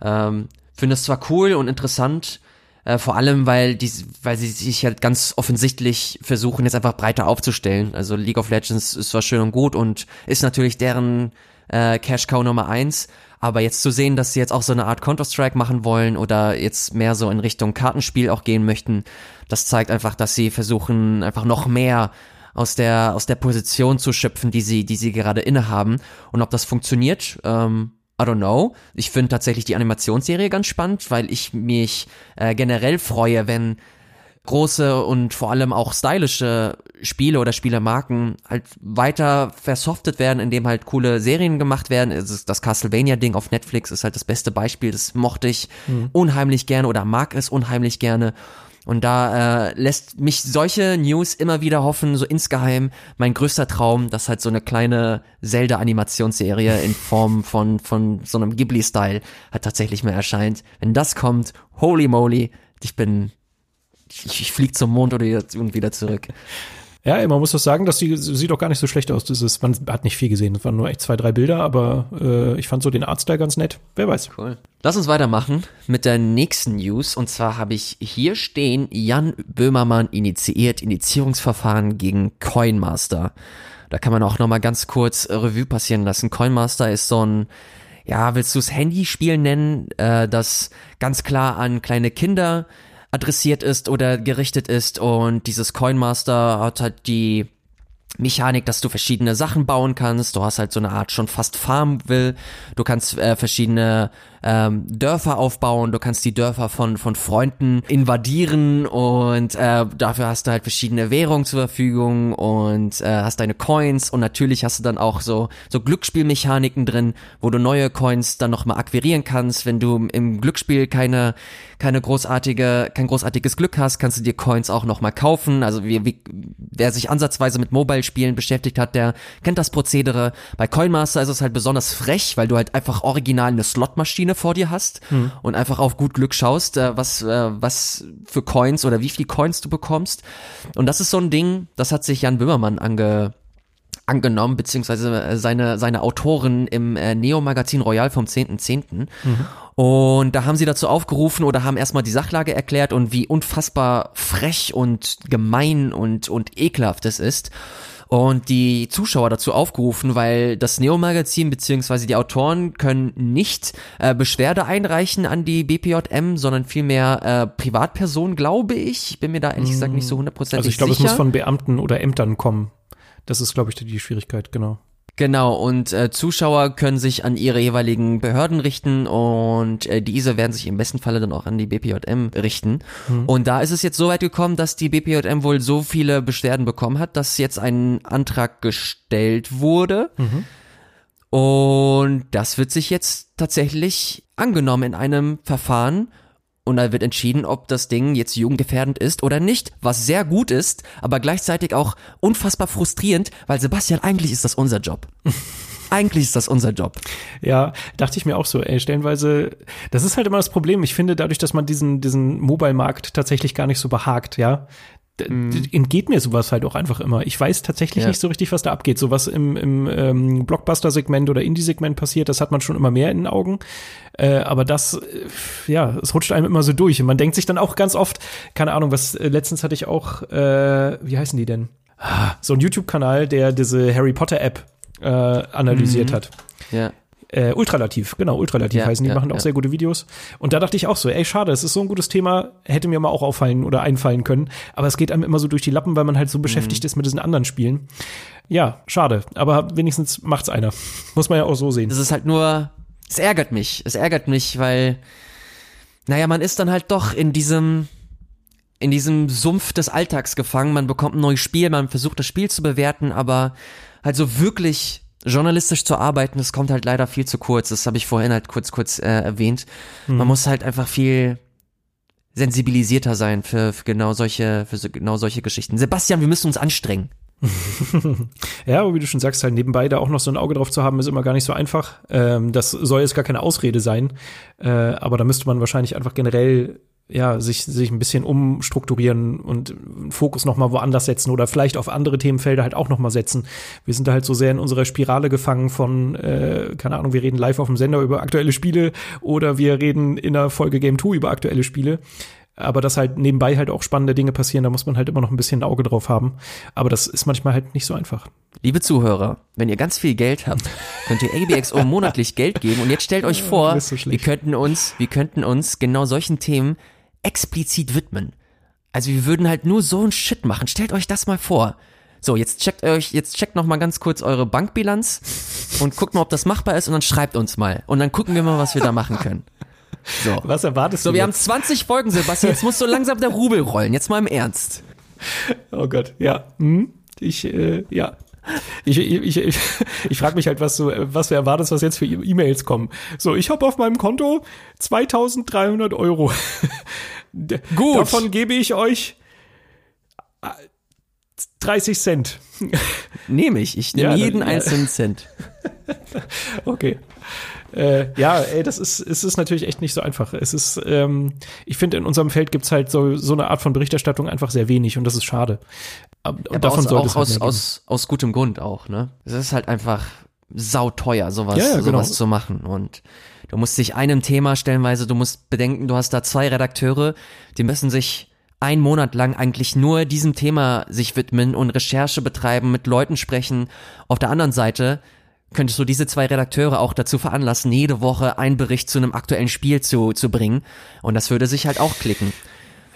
ähm, finde es zwar cool und interessant, äh, vor allem, weil die, weil sie sich halt ganz offensichtlich versuchen, jetzt einfach breiter aufzustellen. Also League of Legends ist zwar schön und gut und ist natürlich deren äh, Cash Cow Nummer eins, aber jetzt zu sehen, dass sie jetzt auch so eine Art Counter-Strike machen wollen oder jetzt mehr so in Richtung Kartenspiel auch gehen möchten, das zeigt einfach, dass sie versuchen, einfach noch mehr aus der, aus der Position zu schöpfen, die sie, die sie gerade innehaben. Und ob das funktioniert, ähm, I don't know. Ich finde tatsächlich die Animationsserie ganz spannend, weil ich mich äh, generell freue, wenn große und vor allem auch stylische Spiele oder Spielemarken halt weiter versoftet werden, indem halt coole Serien gemacht werden. Das Castlevania-Ding auf Netflix ist halt das beste Beispiel. Das mochte ich mhm. unheimlich gerne oder mag es unheimlich gerne. Und da äh, lässt mich solche News immer wieder hoffen, so insgeheim mein größter Traum, dass halt so eine kleine Zelda-Animationsserie in Form von, von so einem Ghibli-Style halt tatsächlich mehr erscheint. Wenn das kommt, holy moly, ich bin, ich, ich flieg zum Mond oder und wieder zurück. Ja, man muss doch sagen, dass die sieht auch gar nicht so schlecht aus. Das ist, man hat nicht viel gesehen. Es waren nur echt zwei, drei Bilder, aber äh, ich fand so den Artstyle ganz nett. Wer weiß. Cool. Lass uns weitermachen mit der nächsten News. Und zwar habe ich hier stehen, Jan Böhmermann initiiert Initiierungsverfahren gegen Coinmaster. Da kann man auch nochmal ganz kurz Revue passieren lassen. Coinmaster ist so ein ja, willst du es Handyspiel nennen, äh, das ganz klar an kleine Kinder adressiert ist oder gerichtet ist und dieses Coinmaster hat halt die Mechanik, dass du verschiedene Sachen bauen kannst. Du hast halt so eine Art schon fast Farmville. Du kannst äh, verschiedene ähm, Dörfer aufbauen, du kannst die Dörfer von, von Freunden invadieren und äh, dafür hast du halt verschiedene Währungen zur Verfügung und äh, hast deine Coins und natürlich hast du dann auch so, so Glücksspielmechaniken drin, wo du neue Coins dann nochmal akquirieren kannst. Wenn du im Glücksspiel keine, keine großartige, kein großartiges Glück hast, kannst du dir Coins auch nochmal kaufen. Also wie, wie, wer sich ansatzweise mit Mobile-Spielen beschäftigt hat, der kennt das Prozedere. Bei Coinmaster ist es halt besonders frech, weil du halt einfach original eine Slotmaschine vor dir hast hm. und einfach auf gut Glück schaust, äh, was, äh, was für Coins oder wie viel Coins du bekommst. Und das ist so ein Ding, das hat sich Jan Böhmermann ange, angenommen, beziehungsweise äh, seine, seine Autoren im äh, Neo-Magazin Royal vom 10.10. Mhm. Und da haben sie dazu aufgerufen oder haben erstmal die Sachlage erklärt und wie unfassbar frech und gemein und, und ekelhaft es ist und die Zuschauer dazu aufgerufen, weil das Neo-Magazin bzw. die Autoren können nicht äh, Beschwerde einreichen an die BPJM, sondern vielmehr äh, Privatpersonen, glaube ich. Ich bin mir da ehrlich gesagt nicht so hundertprozentig sicher. Also ich glaube, es muss von Beamten oder Ämtern kommen. Das ist, glaube ich, die Schwierigkeit, genau. Genau, und äh, Zuschauer können sich an ihre jeweiligen Behörden richten und äh, diese werden sich im besten Falle dann auch an die BPJM richten. Mhm. Und da ist es jetzt so weit gekommen, dass die BPJM wohl so viele Beschwerden bekommen hat, dass jetzt ein Antrag gestellt wurde. Mhm. Und das wird sich jetzt tatsächlich angenommen in einem Verfahren, und da wird entschieden, ob das Ding jetzt jugendgefährdend ist oder nicht, was sehr gut ist, aber gleichzeitig auch unfassbar frustrierend, weil Sebastian, eigentlich ist das unser Job. eigentlich ist das unser Job. Ja, dachte ich mir auch so, ey, stellenweise, das ist halt immer das Problem. Ich finde, dadurch, dass man diesen, diesen Mobile-Markt tatsächlich gar nicht so behagt, ja, mhm. entgeht mir sowas halt auch einfach immer. Ich weiß tatsächlich ja. nicht so richtig, was da abgeht. So was im, im ähm, Blockbuster-Segment oder Indie-Segment passiert, das hat man schon immer mehr in den Augen. Äh, aber das, äh, ja, es rutscht einem immer so durch. Und man denkt sich dann auch ganz oft, keine Ahnung, was äh, letztens hatte ich auch, äh, wie heißen die denn? Ah, so ein YouTube-Kanal, der diese Harry Potter-App äh, analysiert mhm. hat. Ja. Äh, Ultralativ, genau, Ultralativ ja, heißen die, ja, machen auch ja. sehr gute Videos. Und da dachte ich auch so, ey, schade, es ist so ein gutes Thema, hätte mir mal auch auffallen oder einfallen können. Aber es geht einem immer so durch die Lappen, weil man halt so beschäftigt mhm. ist mit diesen anderen Spielen. Ja, schade, aber wenigstens macht's einer. Muss man ja auch so sehen. Das ist halt nur, es ärgert mich. Es ärgert mich, weil, naja, man ist dann halt doch in diesem, in diesem Sumpf des Alltags gefangen. Man bekommt ein neues Spiel, man versucht das Spiel zu bewerten, aber halt so wirklich journalistisch zu arbeiten, das kommt halt leider viel zu kurz. Das habe ich vorhin halt kurz, kurz äh, erwähnt. Mhm. Man muss halt einfach viel sensibilisierter sein für, für genau solche, für so, genau solche Geschichten. Sebastian, wir müssen uns anstrengen. ja, aber wie du schon sagst, halt nebenbei da auch noch so ein Auge drauf zu haben, ist immer gar nicht so einfach. Ähm, das soll jetzt gar keine Ausrede sein, äh, aber da müsste man wahrscheinlich einfach generell ja, sich, sich ein bisschen umstrukturieren und Fokus nochmal woanders setzen oder vielleicht auf andere Themenfelder halt auch nochmal setzen. Wir sind da halt so sehr in unserer Spirale gefangen von, äh, keine Ahnung, wir reden live auf dem Sender über aktuelle Spiele oder wir reden in der Folge Game 2 über aktuelle Spiele. Aber dass halt nebenbei halt auch spannende Dinge passieren, da muss man halt immer noch ein bisschen ein Auge drauf haben. Aber das ist manchmal halt nicht so einfach. Liebe Zuhörer, wenn ihr ganz viel Geld habt, könnt ihr ABXO monatlich Geld geben. Und jetzt stellt euch vor, so wir könnten uns, wir könnten uns genau solchen Themen explizit widmen. Also wir würden halt nur so ein Shit machen. Stellt euch das mal vor. So, jetzt checkt euch, jetzt checkt noch mal ganz kurz eure Bankbilanz und guckt mal, ob das machbar ist und dann schreibt uns mal. Und dann gucken wir mal, was wir da machen können. So. Was erwartest du? So, wir jetzt? haben 20 Folgen, Sebastian. Jetzt muss so langsam der Rubel rollen. Jetzt mal im Ernst. Oh Gott, ja. Hm? Ich, äh, ja. Ich, ich, ich, ich frage mich halt, was du, was du erwartest, was jetzt für E-Mails kommen. So, ich habe auf meinem Konto 2300 Euro. Gut. Davon gebe ich euch 30 Cent. Nehme ich. Ich nehme ja, jeden dann, einzelnen Cent. okay. Äh, ja, ey, das ist, es ist natürlich echt nicht so einfach. Es ist, ähm, ich finde, in unserem Feld gibt's halt so, so eine Art von Berichterstattung einfach sehr wenig und das ist schade. Und ja, davon sollte es halt aus, aus, aus gutem Grund auch, ne? Es ist halt einfach sauteuer, sowas, ja, ja, genau. sowas zu machen. Und du musst dich einem Thema stellenweise, du musst bedenken, du hast da zwei Redakteure, die müssen sich einen Monat lang eigentlich nur diesem Thema sich widmen und Recherche betreiben, mit Leuten sprechen. Auf der anderen Seite könntest du diese zwei Redakteure auch dazu veranlassen, jede Woche einen Bericht zu einem aktuellen Spiel zu, zu bringen. Und das würde sich halt auch klicken.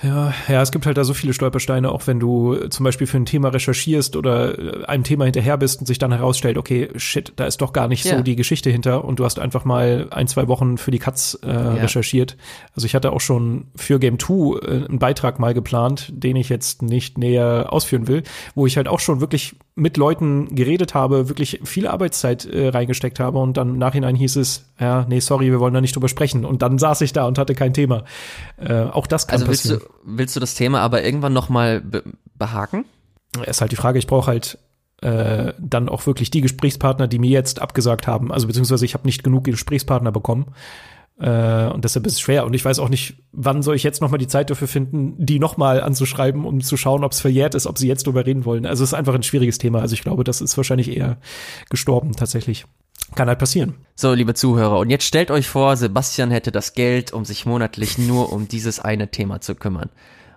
Ja, ja, es gibt halt da so viele Stolpersteine, auch wenn du zum Beispiel für ein Thema recherchierst oder äh, einem Thema hinterher bist und sich dann herausstellt, okay, shit, da ist doch gar nicht ja. so die Geschichte hinter und du hast einfach mal ein, zwei Wochen für die Katz äh, ja. recherchiert. Also ich hatte auch schon für Game 2 äh, einen Beitrag mal geplant, den ich jetzt nicht näher ausführen will, wo ich halt auch schon wirklich mit Leuten geredet habe, wirklich viel Arbeitszeit äh, reingesteckt habe und dann im Nachhinein hieß es, ja, nee, sorry, wir wollen da nicht drüber sprechen. Und dann saß ich da und hatte kein Thema. Äh, auch das kann also passieren. Willst du, willst du das Thema aber irgendwann noch mal be behaken? Ist halt die Frage, ich brauche halt äh, dann auch wirklich die Gesprächspartner, die mir jetzt abgesagt haben. Also beziehungsweise ich habe nicht genug Gesprächspartner bekommen. Äh, und deshalb ist es schwer. Und ich weiß auch nicht, wann soll ich jetzt noch mal die Zeit dafür finden, die noch mal anzuschreiben, um zu schauen, ob es verjährt ist, ob sie jetzt drüber reden wollen. Also es ist einfach ein schwieriges Thema. Also ich glaube, das ist wahrscheinlich eher gestorben tatsächlich. Kann halt passieren. So, liebe Zuhörer, und jetzt stellt euch vor, Sebastian hätte das Geld, um sich monatlich nur um dieses eine Thema zu kümmern.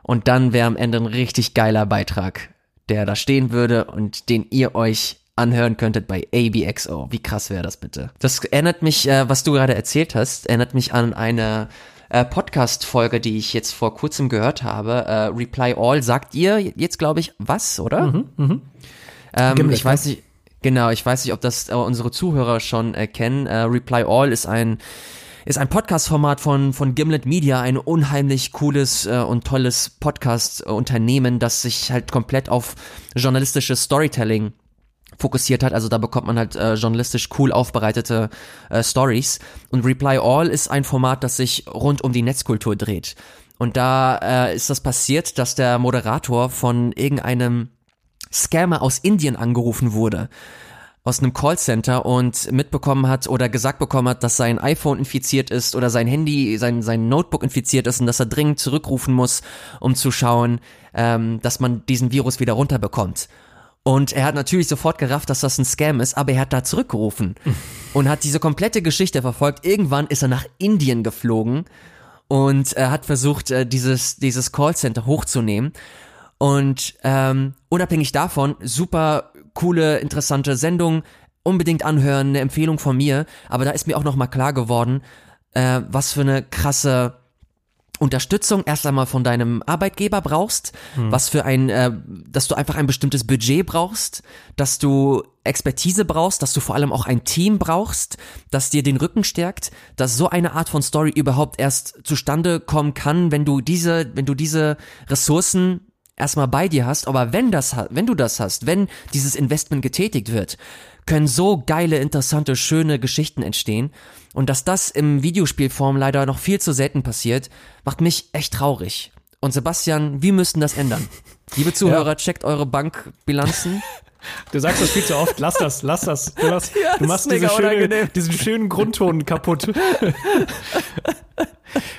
Und dann wäre am Ende ein richtig geiler Beitrag, der da stehen würde und den ihr euch anhören könntet bei ABXO. Wie krass wäre das bitte? Das erinnert mich, äh, was du gerade erzählt hast, erinnert mich an eine äh, Podcast-Folge, die ich jetzt vor kurzem gehört habe. Äh, Reply All sagt ihr jetzt, glaube ich, was, oder? Mhm, mh. ähm, ich weiß nicht, genau, ich weiß nicht, ob das äh, unsere Zuhörer schon äh, kennen. Äh, Reply All ist ein ist ein Podcast-Format von, von Gimlet Media, ein unheimlich cooles äh, und tolles Podcast-Unternehmen, das sich halt komplett auf journalistisches Storytelling fokussiert hat. Also da bekommt man halt äh, journalistisch cool aufbereitete äh, Stories. Und Reply All ist ein Format, das sich rund um die Netzkultur dreht. Und da äh, ist das passiert, dass der Moderator von irgendeinem Scammer aus Indien angerufen wurde aus einem Callcenter und mitbekommen hat oder gesagt bekommen hat, dass sein iPhone infiziert ist oder sein Handy, sein, sein Notebook infiziert ist und dass er dringend zurückrufen muss, um zu schauen, ähm, dass man diesen Virus wieder runterbekommt. Und er hat natürlich sofort gerafft, dass das ein Scam ist, aber er hat da zurückgerufen und hat diese komplette Geschichte verfolgt. Irgendwann ist er nach Indien geflogen und er hat versucht, äh, dieses, dieses Callcenter hochzunehmen. Und ähm, unabhängig davon, super coole, interessante Sendung, unbedingt anhören, eine Empfehlung von mir. Aber da ist mir auch nochmal klar geworden, äh, was für eine krasse Unterstützung erst einmal von deinem Arbeitgeber brauchst, hm. was für ein, äh, dass du einfach ein bestimmtes Budget brauchst, dass du Expertise brauchst, dass du vor allem auch ein Team brauchst, das dir den Rücken stärkt, dass so eine Art von Story überhaupt erst zustande kommen kann, wenn du diese, wenn du diese Ressourcen erstmal bei dir hast, aber wenn das, wenn du das hast, wenn dieses Investment getätigt wird, können so geile, interessante, schöne Geschichten entstehen. Und dass das im Videospielform leider noch viel zu selten passiert, macht mich echt traurig. Und Sebastian, wir müssen das ändern. Liebe Zuhörer, ja. checkt eure Bankbilanzen. Du sagst das viel zu oft. Lass das, lass das. Du, hast, ja, du machst diese schöne, diesen schönen Grundton kaputt.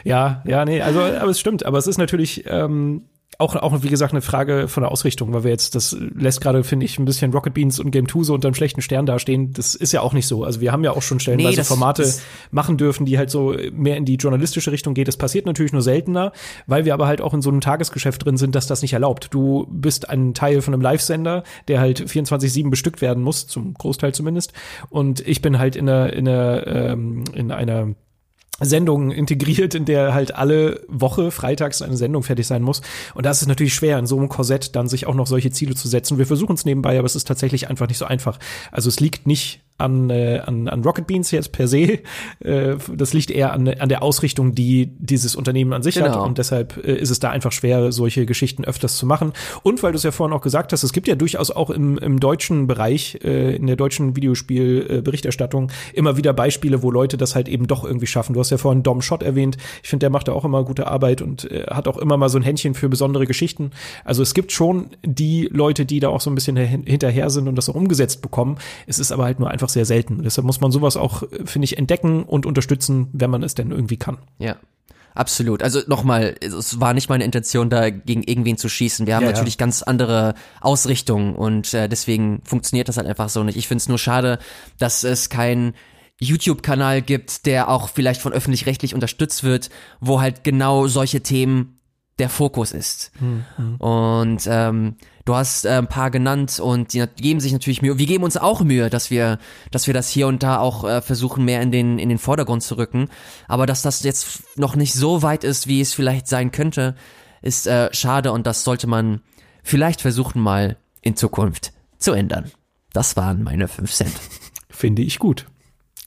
ja, ja, nee, also, aber es stimmt. Aber es ist natürlich, ähm, auch, auch, wie gesagt, eine Frage von der Ausrichtung, weil wir jetzt, das lässt gerade, finde ich, ein bisschen Rocket Beans und Game 2 so unter einem schlechten Stern dastehen. Das ist ja auch nicht so. Also wir haben ja auch schon stellenweise nee, das, Formate das machen dürfen, die halt so mehr in die journalistische Richtung geht. Das passiert natürlich nur seltener, weil wir aber halt auch in so einem Tagesgeschäft drin sind, dass das nicht erlaubt. Du bist ein Teil von einem Live-Sender, der halt 24-7 bestückt werden muss, zum Großteil zumindest. Und ich bin halt in einer, in einer, ähm, in einer Sendung integriert, in der halt alle Woche freitags eine Sendung fertig sein muss. Und das ist natürlich schwer, in so einem Korsett dann sich auch noch solche Ziele zu setzen. Wir versuchen es nebenbei, aber es ist tatsächlich einfach nicht so einfach. Also es liegt nicht an, äh, an, an Rocket Beans jetzt per se. Äh, das liegt eher an, an der Ausrichtung, die dieses Unternehmen an sich genau. hat. Und deshalb äh, ist es da einfach schwer, solche Geschichten öfters zu machen. Und weil du es ja vorhin auch gesagt hast, es gibt ja durchaus auch im, im deutschen Bereich, äh, in der deutschen Videospielberichterstattung äh, immer wieder Beispiele, wo Leute das halt eben doch irgendwie schaffen. Du hast ja vorhin Dom Schott erwähnt. Ich finde, der macht da auch immer gute Arbeit und äh, hat auch immer mal so ein Händchen für besondere Geschichten. Also es gibt schon die Leute, die da auch so ein bisschen hinterher sind und das auch umgesetzt bekommen. Es ist aber halt nur einfach sehr selten. Deshalb muss man sowas auch, finde ich, entdecken und unterstützen, wenn man es denn irgendwie kann. Ja. Absolut. Also nochmal, es war nicht meine Intention, da gegen irgendwen zu schießen. Wir haben ja, natürlich ja. ganz andere Ausrichtungen und äh, deswegen funktioniert das halt einfach so nicht. Ich finde es nur schade, dass es kein YouTube-Kanal gibt, der auch vielleicht von öffentlich-rechtlich unterstützt wird, wo halt genau solche Themen der Fokus ist. Mhm. Und ähm, du hast äh, ein paar genannt und die geben sich natürlich Mühe. Wir geben uns auch Mühe, dass wir, dass wir das hier und da auch äh, versuchen, mehr in den, in den Vordergrund zu rücken. Aber dass das jetzt noch nicht so weit ist, wie es vielleicht sein könnte, ist äh, schade und das sollte man vielleicht versuchen, mal in Zukunft zu ändern. Das waren meine fünf Cent. Finde ich gut.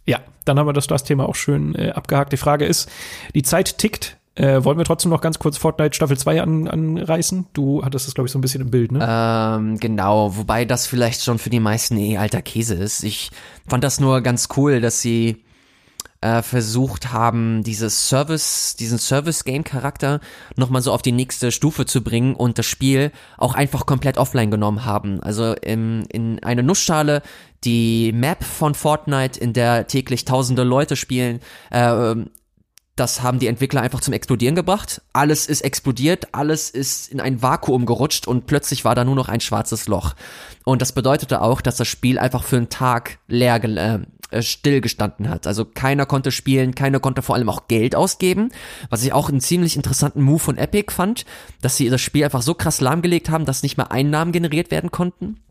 Ja, dann haben wir das, das Thema auch schön äh, abgehakt. Die Frage ist, die Zeit tickt. Äh, wollen wir trotzdem noch ganz kurz Fortnite Staffel 2 an, anreißen? Du hattest das, glaube ich, so ein bisschen im Bild, ne? Ähm, genau, wobei das vielleicht schon für die meisten eh alter Käse ist. Ich fand das nur ganz cool, dass sie äh, versucht haben, dieses Service, diesen Service-Game-Charakter nochmal so auf die nächste Stufe zu bringen und das Spiel auch einfach komplett offline genommen haben. Also im, in eine Nussschale die Map von Fortnite, in der täglich tausende Leute spielen, äh, das haben die Entwickler einfach zum Explodieren gebracht. Alles ist explodiert, alles ist in ein Vakuum gerutscht und plötzlich war da nur noch ein schwarzes Loch. Und das bedeutete auch, dass das Spiel einfach für einen Tag leer äh, stillgestanden hat. Also keiner konnte spielen, keiner konnte vor allem auch Geld ausgeben, was ich auch einen ziemlich interessanten Move von Epic fand, dass sie das Spiel einfach so krass lahmgelegt haben, dass nicht mehr Einnahmen generiert werden konnten.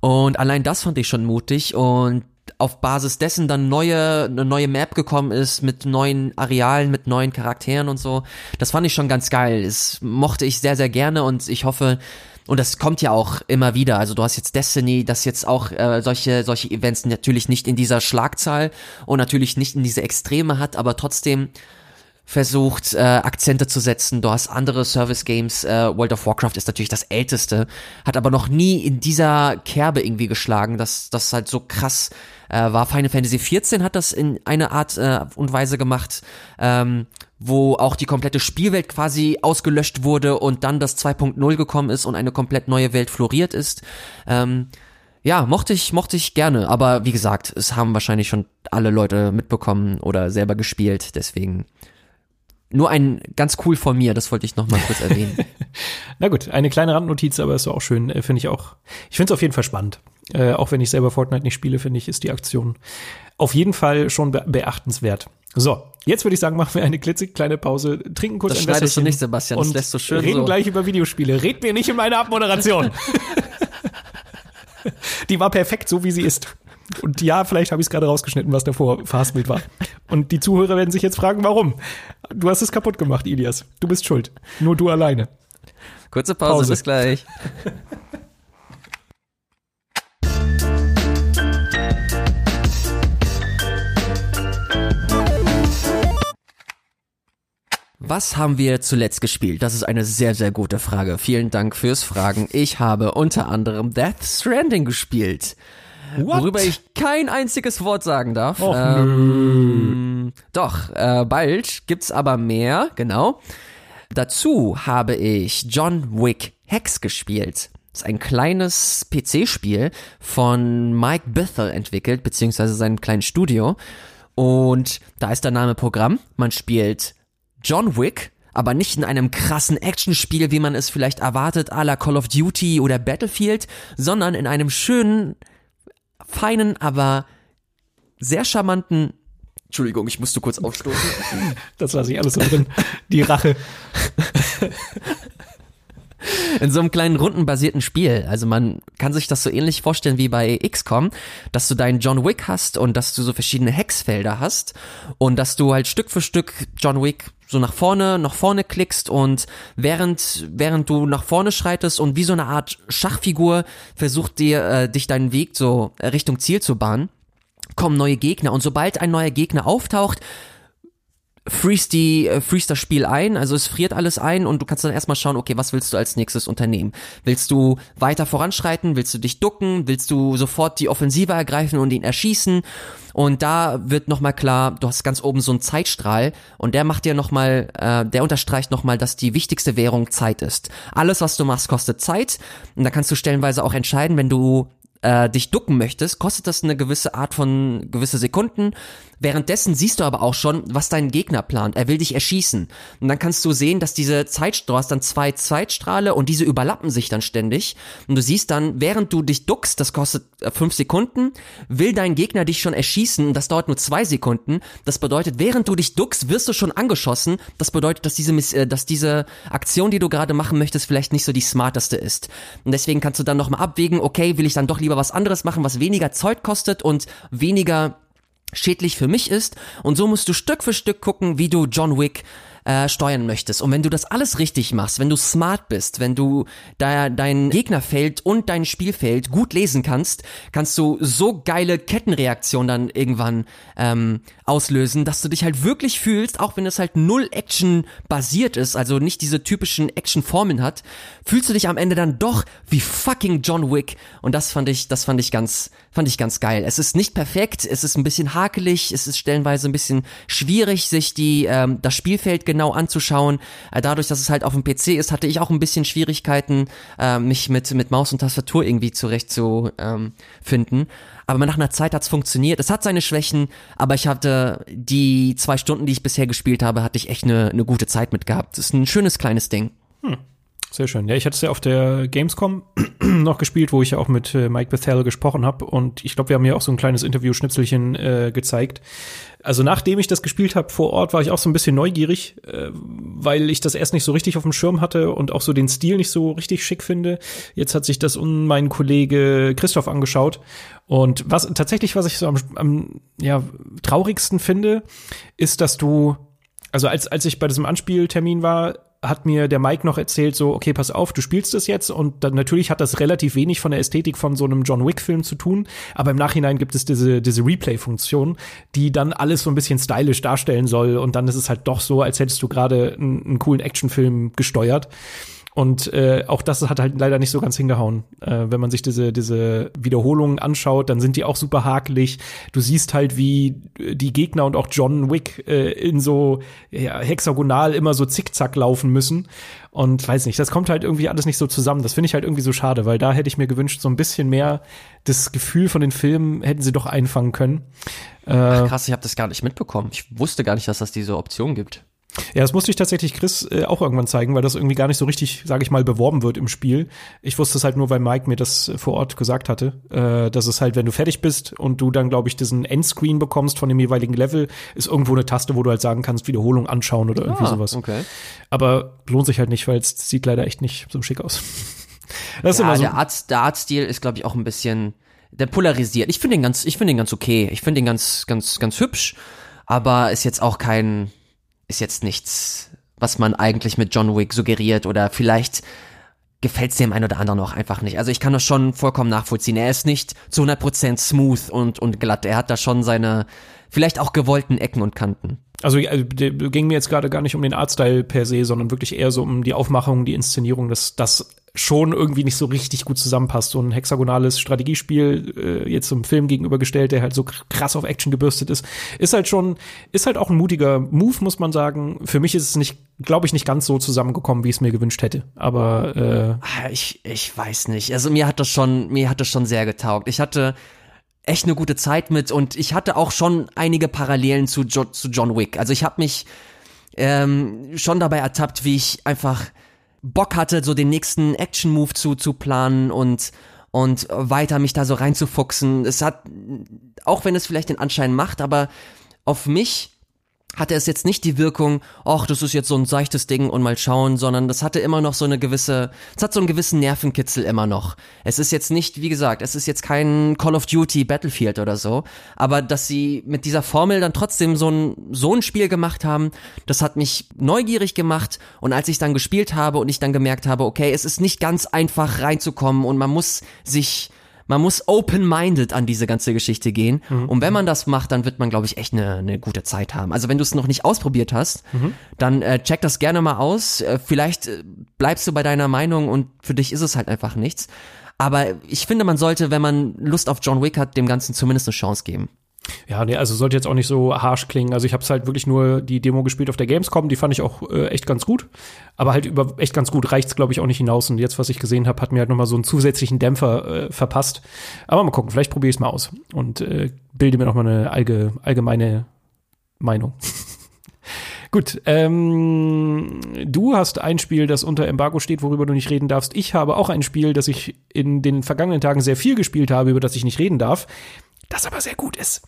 Und allein das fand ich schon mutig und auf Basis dessen dann neue, eine neue Map gekommen ist mit neuen Arealen, mit neuen Charakteren und so. Das fand ich schon ganz geil. Das mochte ich sehr, sehr gerne und ich hoffe, und das kommt ja auch immer wieder. Also du hast jetzt Destiny, das jetzt auch äh, solche, solche Events natürlich nicht in dieser Schlagzahl und natürlich nicht in diese Extreme hat, aber trotzdem versucht, äh, Akzente zu setzen. Du hast andere Service-Games. Äh, World of Warcraft ist natürlich das älteste, hat aber noch nie in dieser Kerbe irgendwie geschlagen, dass das halt so krass äh, war. Final Fantasy XIV hat das in einer Art äh, und Weise gemacht, ähm, wo auch die komplette Spielwelt quasi ausgelöscht wurde und dann das 2.0 gekommen ist und eine komplett neue Welt floriert ist. Ähm, ja, mochte ich, mochte ich gerne, aber wie gesagt, es haben wahrscheinlich schon alle Leute mitbekommen oder selber gespielt, deswegen nur ein ganz cool von mir, das wollte ich noch mal kurz erwähnen. Na gut, eine kleine Randnotiz, aber ist auch schön, äh, finde ich auch. Ich finde es auf jeden Fall spannend. Äh, auch wenn ich selber Fortnite nicht spiele, finde ich, ist die Aktion auf jeden Fall schon be beachtenswert. So, jetzt würde ich sagen, machen wir eine klitzekleine Pause, trinken kurz das ein schneidest du nicht, Sebastian, das lässt du schön reden so. gleich über Videospiele. Red mir nicht in meine Abmoderation. die war perfekt, so wie sie ist. Und ja, vielleicht habe ich es gerade rausgeschnitten, was davor Fastbild war. Und die Zuhörer werden sich jetzt fragen, warum? Du hast es kaputt gemacht, Ilias. Du bist schuld. Nur du alleine. Kurze Pause, Pause. bis gleich. Was haben wir zuletzt gespielt? Das ist eine sehr, sehr gute Frage. Vielen Dank fürs Fragen. Ich habe unter anderem Death Stranding gespielt. What? worüber ich kein einziges Wort sagen darf. Och, ähm, Doch, äh, bald gibt's aber mehr, genau. Dazu habe ich John Wick Hex gespielt. Das ist ein kleines PC-Spiel von Mike Bethel entwickelt, beziehungsweise seinem kleinen Studio. Und da ist der Name Programm. Man spielt John Wick, aber nicht in einem krassen Actionspiel, wie man es vielleicht erwartet, à la Call of Duty oder Battlefield, sondern in einem schönen, feinen, aber sehr charmanten Entschuldigung, ich musste kurz aufstoßen. Das lasse ich alles so drin. Die Rache. in so einem kleinen rundenbasierten Spiel. Also man kann sich das so ähnlich vorstellen wie bei XCOM, dass du deinen John Wick hast und dass du so verschiedene Hexfelder hast und dass du halt Stück für Stück John Wick so nach vorne, nach vorne klickst und während, während du nach vorne schreitest und wie so eine Art Schachfigur versucht dir, äh, dich deinen Weg so Richtung Ziel zu bahnen, kommen neue Gegner und sobald ein neuer Gegner auftaucht, freeze die äh, freeze das Spiel ein, also es friert alles ein und du kannst dann erstmal schauen, okay, was willst du als nächstes unternehmen? Willst du weiter voranschreiten? Willst du dich ducken? Willst du sofort die Offensive ergreifen und ihn erschießen? Und da wird nochmal klar, du hast ganz oben so einen Zeitstrahl und der macht dir nochmal, äh, der unterstreicht nochmal, dass die wichtigste Währung Zeit ist. Alles, was du machst, kostet Zeit und da kannst du stellenweise auch entscheiden, wenn du äh, dich ducken möchtest, kostet das eine gewisse Art von gewisse Sekunden. Währenddessen siehst du aber auch schon, was dein Gegner plant. Er will dich erschießen. Und dann kannst du sehen, dass diese Zeit, du hast dann zwei Zeitstrahle und diese überlappen sich dann ständig. Und du siehst dann, während du dich duckst, das kostet äh, fünf Sekunden, will dein Gegner dich schon erschießen und das dauert nur zwei Sekunden. Das bedeutet, während du dich duckst, wirst du schon angeschossen. Das bedeutet, dass diese, äh, dass diese Aktion, die du gerade machen möchtest, vielleicht nicht so die smarteste ist. Und deswegen kannst du dann nochmal abwägen, okay, will ich dann doch lieber was anderes machen, was weniger Zeit kostet und weniger schädlich für mich ist. Und so musst du Stück für Stück gucken, wie du John Wick äh, steuern möchtest. Und wenn du das alles richtig machst, wenn du smart bist, wenn du da dein Gegnerfeld und dein Spielfeld gut lesen kannst, kannst du so geile Kettenreaktionen dann irgendwann ähm, auslösen, dass du dich halt wirklich fühlst, auch wenn es halt null Action basiert ist, also nicht diese typischen Action-Formeln hat, fühlst du dich am Ende dann doch wie fucking John Wick. Und das fand ich, das fand ich ganz, fand ich ganz geil. Es ist nicht perfekt, es ist ein bisschen hakelig, es ist stellenweise ein bisschen schwierig, sich die ähm, das Spielfeld genau anzuschauen. Äh, dadurch, dass es halt auf dem PC ist, hatte ich auch ein bisschen Schwierigkeiten, äh, mich mit mit Maus und Tastatur irgendwie zurecht zu ähm, finden. Aber nach einer Zeit hat's funktioniert. Es hat seine Schwächen, aber ich hatte die zwei Stunden, die ich bisher gespielt habe, hatte ich echt eine, eine gute Zeit mit gehabt. Das ist ein schönes kleines Ding. Sehr schön. Ja, ich hatte es ja auf der Gamescom noch gespielt, wo ich ja auch mit äh, Mike Bethel gesprochen habe. Und ich glaube, wir haben ja auch so ein kleines Interview-Schnipselchen äh, gezeigt. Also nachdem ich das gespielt habe vor Ort, war ich auch so ein bisschen neugierig, äh, weil ich das erst nicht so richtig auf dem Schirm hatte und auch so den Stil nicht so richtig schick finde. Jetzt hat sich das un mein Kollege Christoph angeschaut. Und was tatsächlich, was ich so am, am ja, traurigsten finde, ist, dass du, also als, als ich bei diesem Anspieltermin war, hat mir der Mike noch erzählt, so, okay, pass auf, du spielst das jetzt. Und dann natürlich hat das relativ wenig von der Ästhetik von so einem John Wick-Film zu tun, aber im Nachhinein gibt es diese, diese Replay-Funktion, die dann alles so ein bisschen stylisch darstellen soll. Und dann ist es halt doch so, als hättest du gerade einen, einen coolen Actionfilm gesteuert. Und äh, auch das hat halt leider nicht so ganz hingehauen. Äh, wenn man sich diese, diese Wiederholungen anschaut, dann sind die auch super hakelig. Du siehst halt, wie die Gegner und auch John Wick äh, in so ja, hexagonal immer so zickzack laufen müssen. Und weiß nicht, das kommt halt irgendwie alles nicht so zusammen. Das finde ich halt irgendwie so schade, weil da hätte ich mir gewünscht, so ein bisschen mehr das Gefühl von den Filmen hätten sie doch einfangen können. Äh, Ach, krass, ich habe das gar nicht mitbekommen. Ich wusste gar nicht, dass das diese Option gibt. Ja, das musste ich tatsächlich Chris äh, auch irgendwann zeigen, weil das irgendwie gar nicht so richtig, sage ich mal, beworben wird im Spiel. Ich wusste es halt nur, weil Mike mir das äh, vor Ort gesagt hatte, äh, dass es halt, wenn du fertig bist und du dann, glaube ich, diesen Endscreen bekommst von dem jeweiligen Level, ist irgendwo eine Taste, wo du halt sagen kannst, Wiederholung anschauen oder irgendwie Ah, sowas. okay. Aber lohnt sich halt nicht, weil es sieht leider echt nicht so schick aus. Das ist Ja, immer so. der Art, der Artstil ist, glaube ich, auch ein bisschen, der polarisiert. Ich finde den ganz, ich finde den ganz okay. Ich finde den ganz, ganz, ganz hübsch, aber ist jetzt auch kein, ist jetzt nichts, was man eigentlich mit John Wick suggeriert oder vielleicht gefällt es dem einen oder anderen auch einfach nicht. Also ich kann das schon vollkommen nachvollziehen. Er ist nicht zu 100% smooth und, und glatt. Er hat da schon seine, vielleicht auch gewollten Ecken und Kanten. Also äh, ging mir jetzt gerade gar nicht um den Artstyle per se, sondern wirklich eher so um die Aufmachung, die Inszenierung. Das, das schon irgendwie nicht so richtig gut zusammenpasst. So ein hexagonales Strategiespiel, äh, jetzt zum Film gegenübergestellt, der halt so krass auf Action gebürstet ist, ist halt schon, ist halt auch ein mutiger Move, muss man sagen. Für mich ist es nicht, glaube ich, nicht ganz so zusammengekommen, wie ich es mir gewünscht hätte. Aber äh, ah, ich, ich weiß nicht. Also mir hat das schon, mir hat das schon sehr getaugt. Ich hatte echt eine gute Zeit mit und ich hatte auch schon einige Parallelen zu, jo zu John Wick. Also ich habe mich ähm, schon dabei ertappt, wie ich einfach Bock hatte, so den nächsten Action-Move zu, zu planen und, und weiter mich da so reinzufuchsen. Es hat, auch wenn es vielleicht den Anschein macht, aber auf mich hatte es jetzt nicht die Wirkung, ach, das ist jetzt so ein seichtes Ding und mal schauen, sondern das hatte immer noch so eine gewisse, es hat so einen gewissen Nervenkitzel immer noch. Es ist jetzt nicht, wie gesagt, es ist jetzt kein Call of Duty Battlefield oder so, aber dass sie mit dieser Formel dann trotzdem so ein, so ein Spiel gemacht haben, das hat mich neugierig gemacht und als ich dann gespielt habe und ich dann gemerkt habe, okay, es ist nicht ganz einfach reinzukommen und man muss sich man muss open-minded an diese ganze Geschichte gehen. Mhm. Und wenn man das macht, dann wird man, glaube ich, echt eine, eine gute Zeit haben. Also wenn du es noch nicht ausprobiert hast, mhm. dann äh, check das gerne mal aus. Äh, vielleicht äh, bleibst du bei deiner Meinung und für dich ist es halt einfach nichts. Aber ich finde, man sollte, wenn man Lust auf John Wick hat, dem Ganzen zumindest eine Chance geben. Ja, nee, also sollte jetzt auch nicht so harsh klingen. Also ich habe es halt wirklich nur die Demo gespielt auf der Gamescom, die fand ich auch äh, echt ganz gut. Aber halt über echt ganz gut reicht's glaube ich auch nicht hinaus. Und jetzt, was ich gesehen habe, hat mir halt noch mal so einen zusätzlichen Dämpfer äh, verpasst. Aber mal gucken, vielleicht probiere ich es mal aus und äh, bilde mir noch mal eine allge allgemeine Meinung. Gut, ähm, du hast ein Spiel, das unter Embargo steht, worüber du nicht reden darfst. Ich habe auch ein Spiel, das ich in den vergangenen Tagen sehr viel gespielt habe, über das ich nicht reden darf das aber sehr gut ist.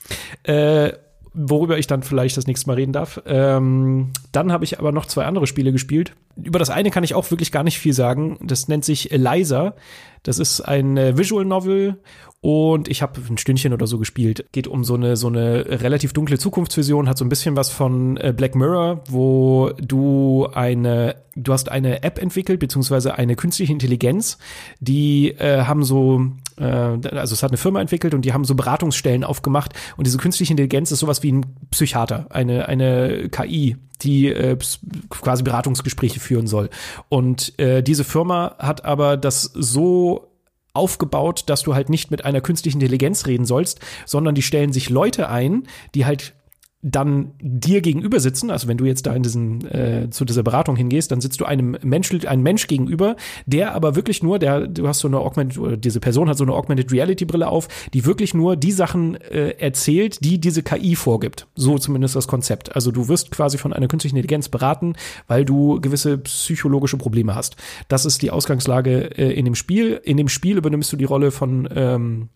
Äh, worüber ich dann vielleicht das nächste Mal reden darf. Ähm, dann habe ich aber noch zwei andere Spiele gespielt. Über das eine kann ich auch wirklich gar nicht viel sagen. Das nennt sich Eliza. Das ist ein äh, Visual Novel und ich habe ein Stündchen oder so gespielt. Geht um so eine so eine relativ dunkle Zukunftsvision, hat so ein bisschen was von äh, Black Mirror, wo du eine du hast eine App entwickelt beziehungsweise eine künstliche Intelligenz, die äh, haben so äh, also es hat eine Firma entwickelt und die haben so Beratungsstellen aufgemacht und diese künstliche Intelligenz ist sowas wie ein Psychiater, eine eine KI, die äh, quasi Beratungsgespräche führen soll. Und äh, diese Firma hat aber das so aufgebaut, dass du halt nicht mit einer künstlichen Intelligenz reden sollst, sondern die stellen sich Leute ein, die halt dann dir gegenüber sitzen, also wenn du jetzt da in diesen äh, zu dieser Beratung hingehst, dann sitzt du einem Mensch, einem Mensch gegenüber, der aber wirklich nur, der du hast so eine Augmented oder diese Person hat so eine Augmented Reality Brille auf, die wirklich nur die Sachen äh, erzählt, die diese KI vorgibt. So zumindest das Konzept. Also du wirst quasi von einer künstlichen Intelligenz beraten, weil du gewisse psychologische Probleme hast. Das ist die Ausgangslage äh, in dem Spiel. In dem Spiel übernimmst du die Rolle von ähm,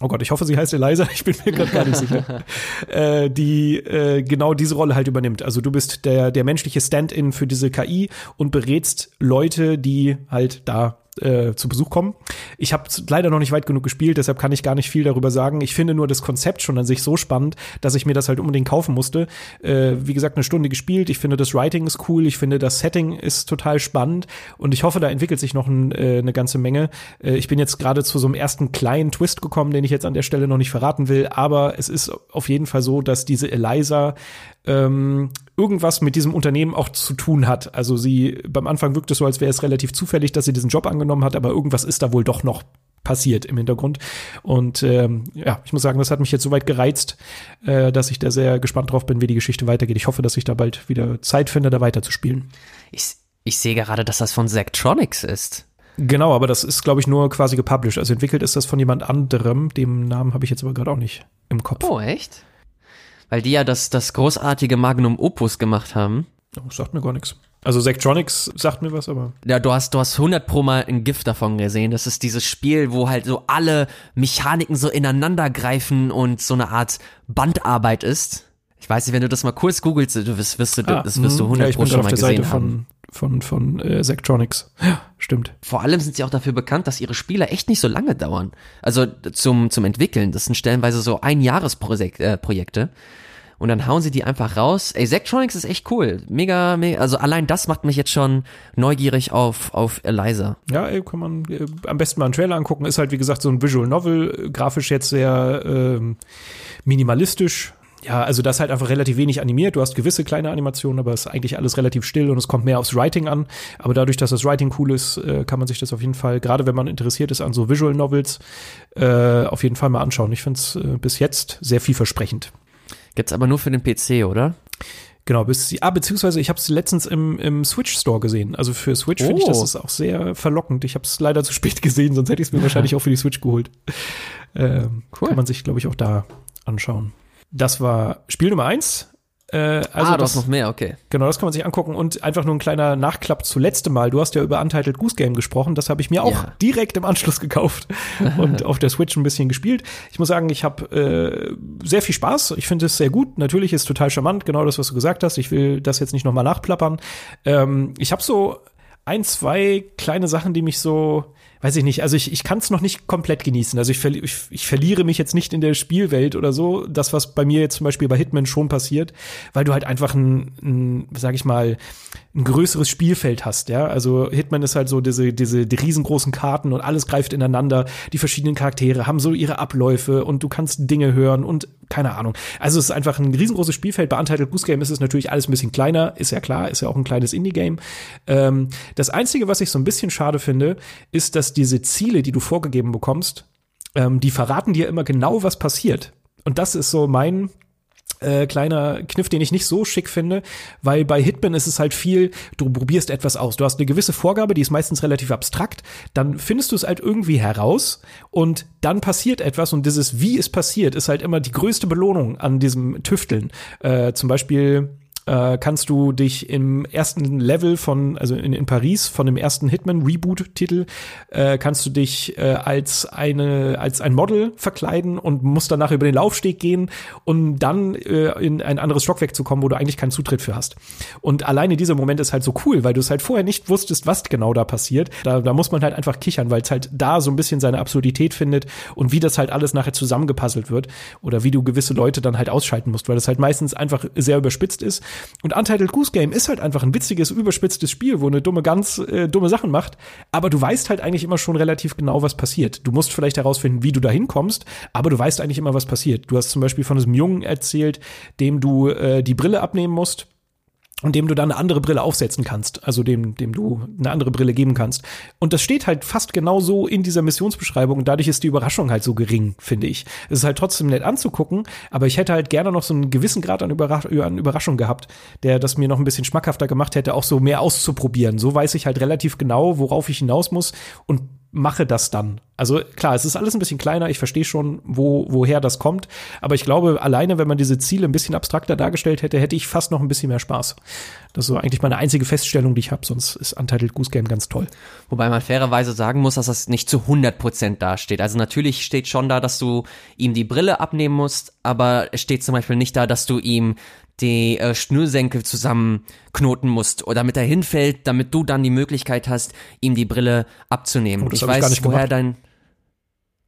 oh Gott, ich hoffe, sie heißt Eliza, ich bin mir gerade gar nicht sicher, äh, die äh, genau diese Rolle halt übernimmt. Also du bist der, der menschliche Stand-in für diese KI und berätst Leute, die halt da äh, zu Besuch kommen. Ich habe leider noch nicht weit genug gespielt, deshalb kann ich gar nicht viel darüber sagen. Ich finde nur das Konzept schon an sich so spannend, dass ich mir das halt unbedingt kaufen musste. Äh, wie gesagt, eine Stunde gespielt. Ich finde das Writing ist cool. Ich finde das Setting ist total spannend und ich hoffe, da entwickelt sich noch ein, äh, eine ganze Menge. Äh, ich bin jetzt gerade zu so einem ersten kleinen Twist gekommen, den ich jetzt an der Stelle noch nicht verraten will, aber es ist auf jeden Fall so, dass diese Eliza ähm, irgendwas mit diesem Unternehmen auch zu tun hat. Also sie, beim Anfang wirkt es so, als wäre es relativ zufällig, dass sie diesen Job angenommen hat, aber irgendwas ist da wohl doch noch passiert im Hintergrund. Und ähm, ja, ich muss sagen, das hat mich jetzt soweit gereizt, äh, dass ich da sehr gespannt drauf bin, wie die Geschichte weitergeht. Ich hoffe, dass ich da bald wieder Zeit finde, da weiterzuspielen. Ich, ich sehe gerade, dass das von Zachtronics ist. Genau, aber das ist, glaube ich, nur quasi gepublished. Also entwickelt ist das von jemand anderem. Dem Namen habe ich jetzt aber gerade auch nicht im Kopf. Oh, echt? Weil die ja das, das großartige Magnum Opus gemacht haben. Oh, sagt mir gar nichts. Also Sektronics sagt mir was, aber. Ja, du hast, du hast 100 pro mal ein Gift davon gesehen. Das ist dieses Spiel, wo halt so alle Mechaniken so ineinander greifen und so eine Art Bandarbeit ist. Ich weiß nicht, wenn du das mal kurz googelst, du wirst, wirst du, ah, das wirst du 100 ja, pro schon mal gesehen Seite haben. Von, von, von äh, Sektronics. Ja, stimmt. Vor allem sind sie auch dafür bekannt, dass ihre Spiele echt nicht so lange dauern. Also zum, zum Entwickeln. Das sind stellenweise so Einjahresprojekte. Äh, Projekte und dann hauen sie die einfach raus. Ey, Zectronics ist echt cool. Mega, mega, also allein das macht mich jetzt schon neugierig auf, auf Eliza. Ja, ey, kann man äh, am besten mal einen Trailer angucken. Ist halt, wie gesagt, so ein Visual Novel, grafisch jetzt sehr äh, minimalistisch. ja, also das ist halt einfach relativ wenig animiert. Du hast gewisse kleine Animationen, aber es ist eigentlich alles relativ still und es kommt mehr aufs Writing an. Aber dadurch, dass das Writing cool ist, äh, kann man sich das auf jeden Fall, gerade wenn man interessiert ist an so Visual Novels, äh, auf jeden Fall mal anschauen. Ich finde es äh, bis jetzt sehr vielversprechend. Gibt's aber nur für den PC, oder? Genau, bis ah, beziehungsweise ich habe es letztens im, im Switch Store gesehen. Also für Switch oh. finde ich das ist auch sehr verlockend. Ich habe es leider zu spät gesehen, sonst hätte ich es mir wahrscheinlich auch für die Switch geholt. Ähm, cool. Kann man sich, glaube ich, auch da anschauen. Das war Spiel Nummer eins. Äh, also ah, du hast noch mehr, okay. Genau, das kann man sich angucken und einfach nur ein kleiner Nachklapp zu letztem Mal. Du hast ja über Untitled Goose Game gesprochen, das habe ich mir auch ja. direkt im Anschluss gekauft und auf der Switch ein bisschen gespielt. Ich muss sagen, ich habe äh, sehr viel Spaß. Ich finde es sehr gut. Natürlich ist es total charmant, genau das, was du gesagt hast. Ich will das jetzt nicht nochmal nachplappern. Ähm, ich habe so ein, zwei kleine Sachen, die mich so weiß ich nicht, also ich, ich kann es noch nicht komplett genießen. Also ich, verli ich, ich verliere mich jetzt nicht in der Spielwelt oder so, das, was bei mir jetzt zum Beispiel bei Hitman schon passiert, weil du halt einfach ein, ein sag ich mal, ein größeres Spielfeld hast, ja. Also Hitman ist halt so diese, diese die riesengroßen Karten und alles greift ineinander. Die verschiedenen Charaktere haben so ihre Abläufe und du kannst Dinge hören und keine Ahnung. Also es ist einfach ein riesengroßes Spielfeld. Bei Untitled Goose Game ist es natürlich alles ein bisschen kleiner, ist ja klar, ist ja auch ein kleines Indie-Game. Ähm, das Einzige, was ich so ein bisschen schade finde, ist, dass diese Ziele, die du vorgegeben bekommst, ähm, die verraten dir immer genau, was passiert. Und das ist so mein äh, kleiner Kniff, den ich nicht so schick finde, weil bei Hitman ist es halt viel, du probierst etwas aus. Du hast eine gewisse Vorgabe, die ist meistens relativ abstrakt, dann findest du es halt irgendwie heraus und dann passiert etwas und dieses Wie es passiert, ist halt immer die größte Belohnung an diesem Tüfteln. Äh, zum Beispiel äh, kannst du dich im ersten Level von, also in, in Paris, von dem ersten Hitman-Reboot-Titel, äh, kannst du dich äh, als eine, als ein Model verkleiden und musst danach über den Laufsteg gehen, um dann äh, in ein anderes Stockwerk zu kommen, wo du eigentlich keinen Zutritt für hast. Und alleine dieser Moment ist halt so cool, weil du es halt vorher nicht wusstest, was genau da passiert. Da, da muss man halt einfach kichern, weil es halt da so ein bisschen seine Absurdität findet und wie das halt alles nachher zusammengepuzzelt wird oder wie du gewisse Leute dann halt ausschalten musst, weil das halt meistens einfach sehr überspitzt ist und Untitled Goose Game ist halt einfach ein witziges, überspitztes Spiel, wo eine dumme ganz äh, dumme Sachen macht, aber du weißt halt eigentlich immer schon relativ genau, was passiert. Du musst vielleicht herausfinden, wie du da hinkommst, aber du weißt eigentlich immer, was passiert. Du hast zum Beispiel von diesem Jungen erzählt, dem du äh, die Brille abnehmen musst und dem du dann eine andere Brille aufsetzen kannst, also dem, dem du eine andere Brille geben kannst. Und das steht halt fast genau so in dieser Missionsbeschreibung und dadurch ist die Überraschung halt so gering, finde ich. Es ist halt trotzdem nett anzugucken, aber ich hätte halt gerne noch so einen gewissen Grad an, Überrasch an Überraschung gehabt, der das mir noch ein bisschen schmackhafter gemacht hätte, auch so mehr auszuprobieren. So weiß ich halt relativ genau, worauf ich hinaus muss und mache das dann. Also klar, es ist alles ein bisschen kleiner, ich verstehe schon, wo, woher das kommt, aber ich glaube, alleine, wenn man diese Ziele ein bisschen abstrakter dargestellt hätte, hätte ich fast noch ein bisschen mehr Spaß. Das ist so eigentlich meine einzige Feststellung, die ich habe, sonst ist Untitled Goose Game ganz toll. Wobei man fairerweise sagen muss, dass das nicht zu 100 Prozent dasteht. Also natürlich steht schon da, dass du ihm die Brille abnehmen musst, aber es steht zum Beispiel nicht da, dass du ihm die äh, Schnürsenkel zusammenknoten musst oder damit er hinfällt, damit du dann die Möglichkeit hast, ihm die Brille abzunehmen. Oh, ich weiß, ich woher dein.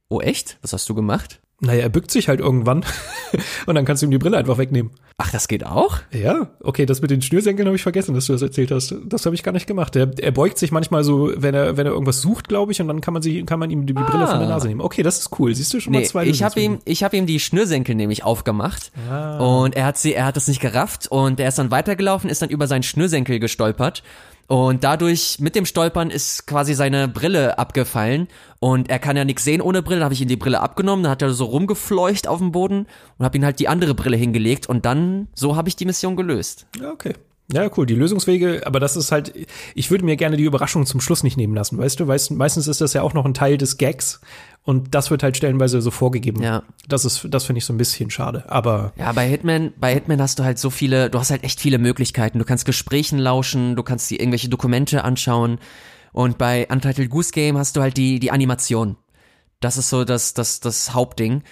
Oh echt? Was hast du gemacht? Naja, er bückt sich halt irgendwann und dann kannst du ihm die Brille einfach wegnehmen. Ach, das geht auch? Ja, okay, das mit den Schnürsenkeln habe ich vergessen, dass du das erzählt hast. Das habe ich gar nicht gemacht. Er, er beugt sich manchmal so, wenn er wenn er irgendwas sucht, glaube ich, und dann kann man sich kann man ihm die, ah. Brille von der Nase nehmen. Okay, das ist cool. Siehst du schon nee, mal zwei Ich habe ihm ich habe ihm die Schnürsenkel nämlich aufgemacht ah. und er hat sie er hat das nicht gerafft und er ist dann weitergelaufen, ist dann über seinen Schnürsenkel gestolpert und dadurch, mit dem Stolpern, ist quasi seine Brille abgefallen. Und er kann ja nichts sehen ohne Brille. Da habe ich ihm die Brille abgenommen. Dann hat er so rumgefleucht auf dem Boden und habe ihm halt die andere Brille hingelegt. Und dann, so habe ich die Mission gelöst. Okay. Ja, cool. Die Lösungswege, aber das ist halt, ich würde mir gerne die Überraschung zum Schluss nicht nehmen lassen, weißt du? Weißt, meistens ist das ja auch noch ein Teil des Gags und das wird halt stellenweise so vorgegeben. Ja. Das ist, das finde ich so ein bisschen schade. Aber. Ja, bei Hitman, bei Hitman hast du halt so viele, du hast halt echt viele Möglichkeiten. Du kannst Gesprächen lauschen, du kannst dir irgendwelche Dokumente anschauen. Und bei Untitled Goose Game hast du halt die, die Animation. Das ist so das, das, das Hauptding.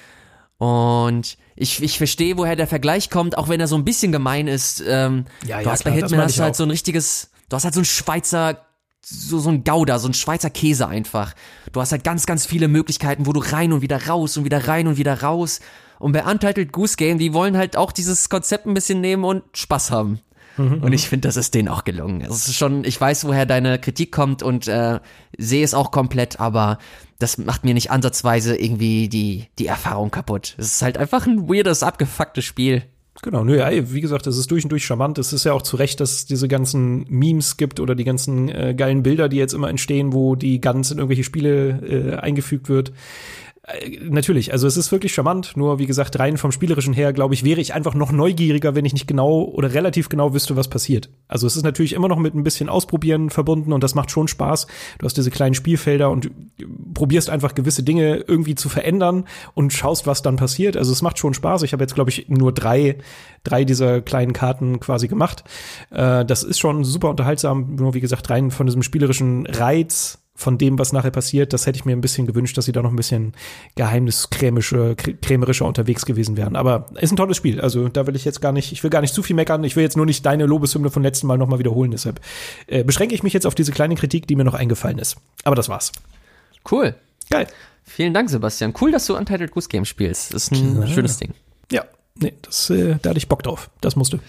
Und ich, ich verstehe, woher der Vergleich kommt, auch wenn er so ein bisschen gemein ist. Ähm, ja, du ja, hast klar, bei Hitman hast halt auch. so ein richtiges, du hast halt so ein Schweizer so, so ein Gouda, so ein Schweizer Käse einfach. Du hast halt ganz, ganz viele Möglichkeiten, wo du rein und wieder raus und wieder rein und wieder raus. Und bei Untitled Goose Game, die wollen halt auch dieses Konzept ein bisschen nehmen und Spaß haben. Mhm, und ich finde, das ist denen auch gelungen. Es ist schon, ich weiß, woher deine Kritik kommt und äh, sehe es auch komplett, aber das macht mir nicht ansatzweise irgendwie die, die Erfahrung kaputt. Es ist halt einfach ein weirdes, abgefucktes Spiel. Genau, nö, ja, wie gesagt, es ist durch und durch charmant. Es ist ja auch zu Recht, dass es diese ganzen Memes gibt oder die ganzen äh, geilen Bilder, die jetzt immer entstehen, wo die Guns in irgendwelche Spiele äh, eingefügt wird. Äh, natürlich, also es ist wirklich charmant, nur wie gesagt, rein vom Spielerischen her, glaube ich, wäre ich einfach noch neugieriger, wenn ich nicht genau oder relativ genau wüsste, was passiert. Also es ist natürlich immer noch mit ein bisschen Ausprobieren verbunden und das macht schon Spaß. Du hast diese kleinen Spielfelder und probierst einfach gewisse Dinge irgendwie zu verändern und schaust, was dann passiert. Also es macht schon Spaß. Ich habe jetzt, glaube ich, nur drei, drei dieser kleinen Karten quasi gemacht. Äh, das ist schon super unterhaltsam, nur wie gesagt, rein von diesem spielerischen Reiz von dem, was nachher passiert, das hätte ich mir ein bisschen gewünscht, dass sie da noch ein bisschen geheimniskrämischer krämerischer unterwegs gewesen wären. Aber ist ein tolles Spiel. Also da will ich jetzt gar nicht, ich will gar nicht zu viel meckern. Ich will jetzt nur nicht deine Lobeshymne von letzten Mal nochmal wiederholen. Deshalb äh, beschränke ich mich jetzt auf diese kleine Kritik, die mir noch eingefallen ist. Aber das war's. Cool. Geil. Vielen Dank, Sebastian. Cool, dass du Untitled Goose Game spielst. Das ist ein ja. schönes Ding. Ja, Nee, das, äh, da hatte ich Bock drauf. Das musste.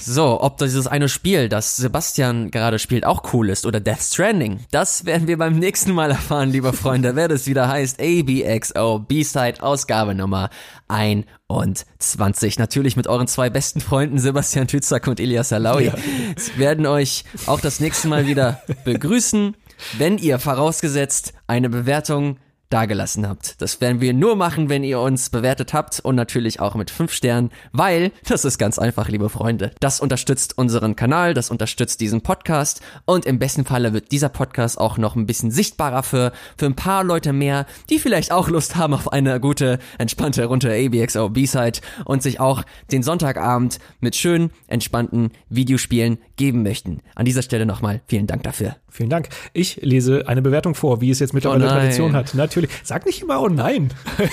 So, ob dieses eine Spiel, das Sebastian gerade spielt, auch cool ist oder Death Stranding, das werden wir beim nächsten Mal erfahren, lieber Freunde, wer das wieder heißt. ABXO B-Side Ausgabe Nummer 21. Natürlich mit euren zwei besten Freunden Sebastian Tützak und Elias Alaui. Ja. Sie werden euch auch das nächste Mal wieder begrüßen, wenn ihr vorausgesetzt eine Bewertung dagelassen habt. Das werden wir nur machen, wenn ihr uns bewertet habt und natürlich auch mit fünf Sternen, weil das ist ganz einfach, liebe Freunde. Das unterstützt unseren Kanal, das unterstützt diesen Podcast und im besten Falle wird dieser Podcast auch noch ein bisschen sichtbarer für, für ein paar Leute mehr, die vielleicht auch Lust haben auf eine gute, entspannte runde ABXO B-Side und sich auch den Sonntagabend mit schönen, entspannten Videospielen geben möchten. An dieser Stelle nochmal vielen Dank dafür. Vielen Dank. Ich lese eine Bewertung vor, wie es jetzt mittlerweile oh Tradition hat. Natürlich. Sag nicht immer, oh nein.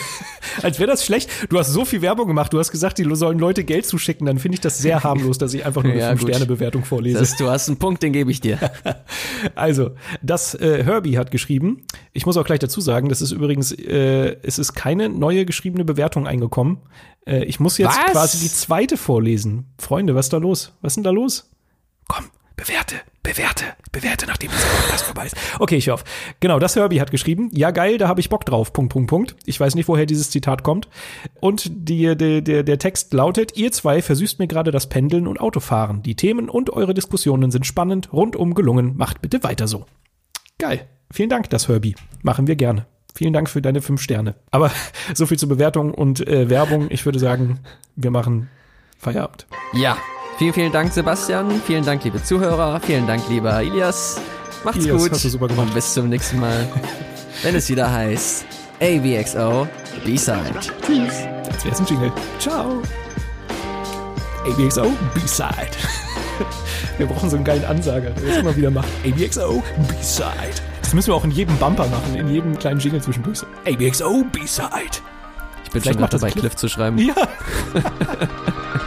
Als wäre das schlecht. Du hast so viel Werbung gemacht. Du hast gesagt, die sollen Leute Geld zuschicken. Dann finde ich das sehr harmlos, dass ich einfach nur eine ja, 5-Sterne-Bewertung vorlese. Das, du hast einen Punkt, den gebe ich dir. also, das äh, Herbie hat geschrieben. Ich muss auch gleich dazu sagen, das ist übrigens, äh, es ist keine neue geschriebene Bewertung eingekommen. Äh, ich muss jetzt was? quasi die zweite vorlesen. Freunde, was ist da los? Was ist denn da los? Komm, bewerte, bewerte, bewerte, nachdem dieser Podcast vorbei ist. Okay, ich höre auf. Genau, das Herbie hat geschrieben. Ja, geil, da habe ich Bock drauf. Punkt, Punkt, Punkt. Ich weiß nicht, woher dieses Zitat kommt. Und die, die, der, der Text lautet, ihr zwei versüßt mir gerade das Pendeln und Autofahren. Die Themen und eure Diskussionen sind spannend, rundum gelungen. Macht bitte weiter so. Geil. Vielen Dank, das Herbie. Machen wir gerne. Vielen Dank für deine fünf Sterne. Aber so viel zur Bewertung und äh, Werbung. Ich würde sagen, wir machen Feierabend. Ja, Vielen, vielen Dank, Sebastian. Vielen Dank, liebe Zuhörer. Vielen Dank, lieber Ilias. Macht's Ilias, gut. Hast du super gemacht. Und bis zum nächsten Mal, wenn es wieder heißt AVXO B-Side. Tschüss. Jetzt wär's ein Jingle. Ciao. AVXO B-Side. Wir brauchen so einen geilen Ansager, der das immer wieder macht. AVXO B-Side. Das müssen wir auch in jedem Bumper machen, in jedem kleinen Jingle zwischendurch. AVXO B-Side. Ich bin Vielleicht schon dabei, Cliff zu schreiben. Ja.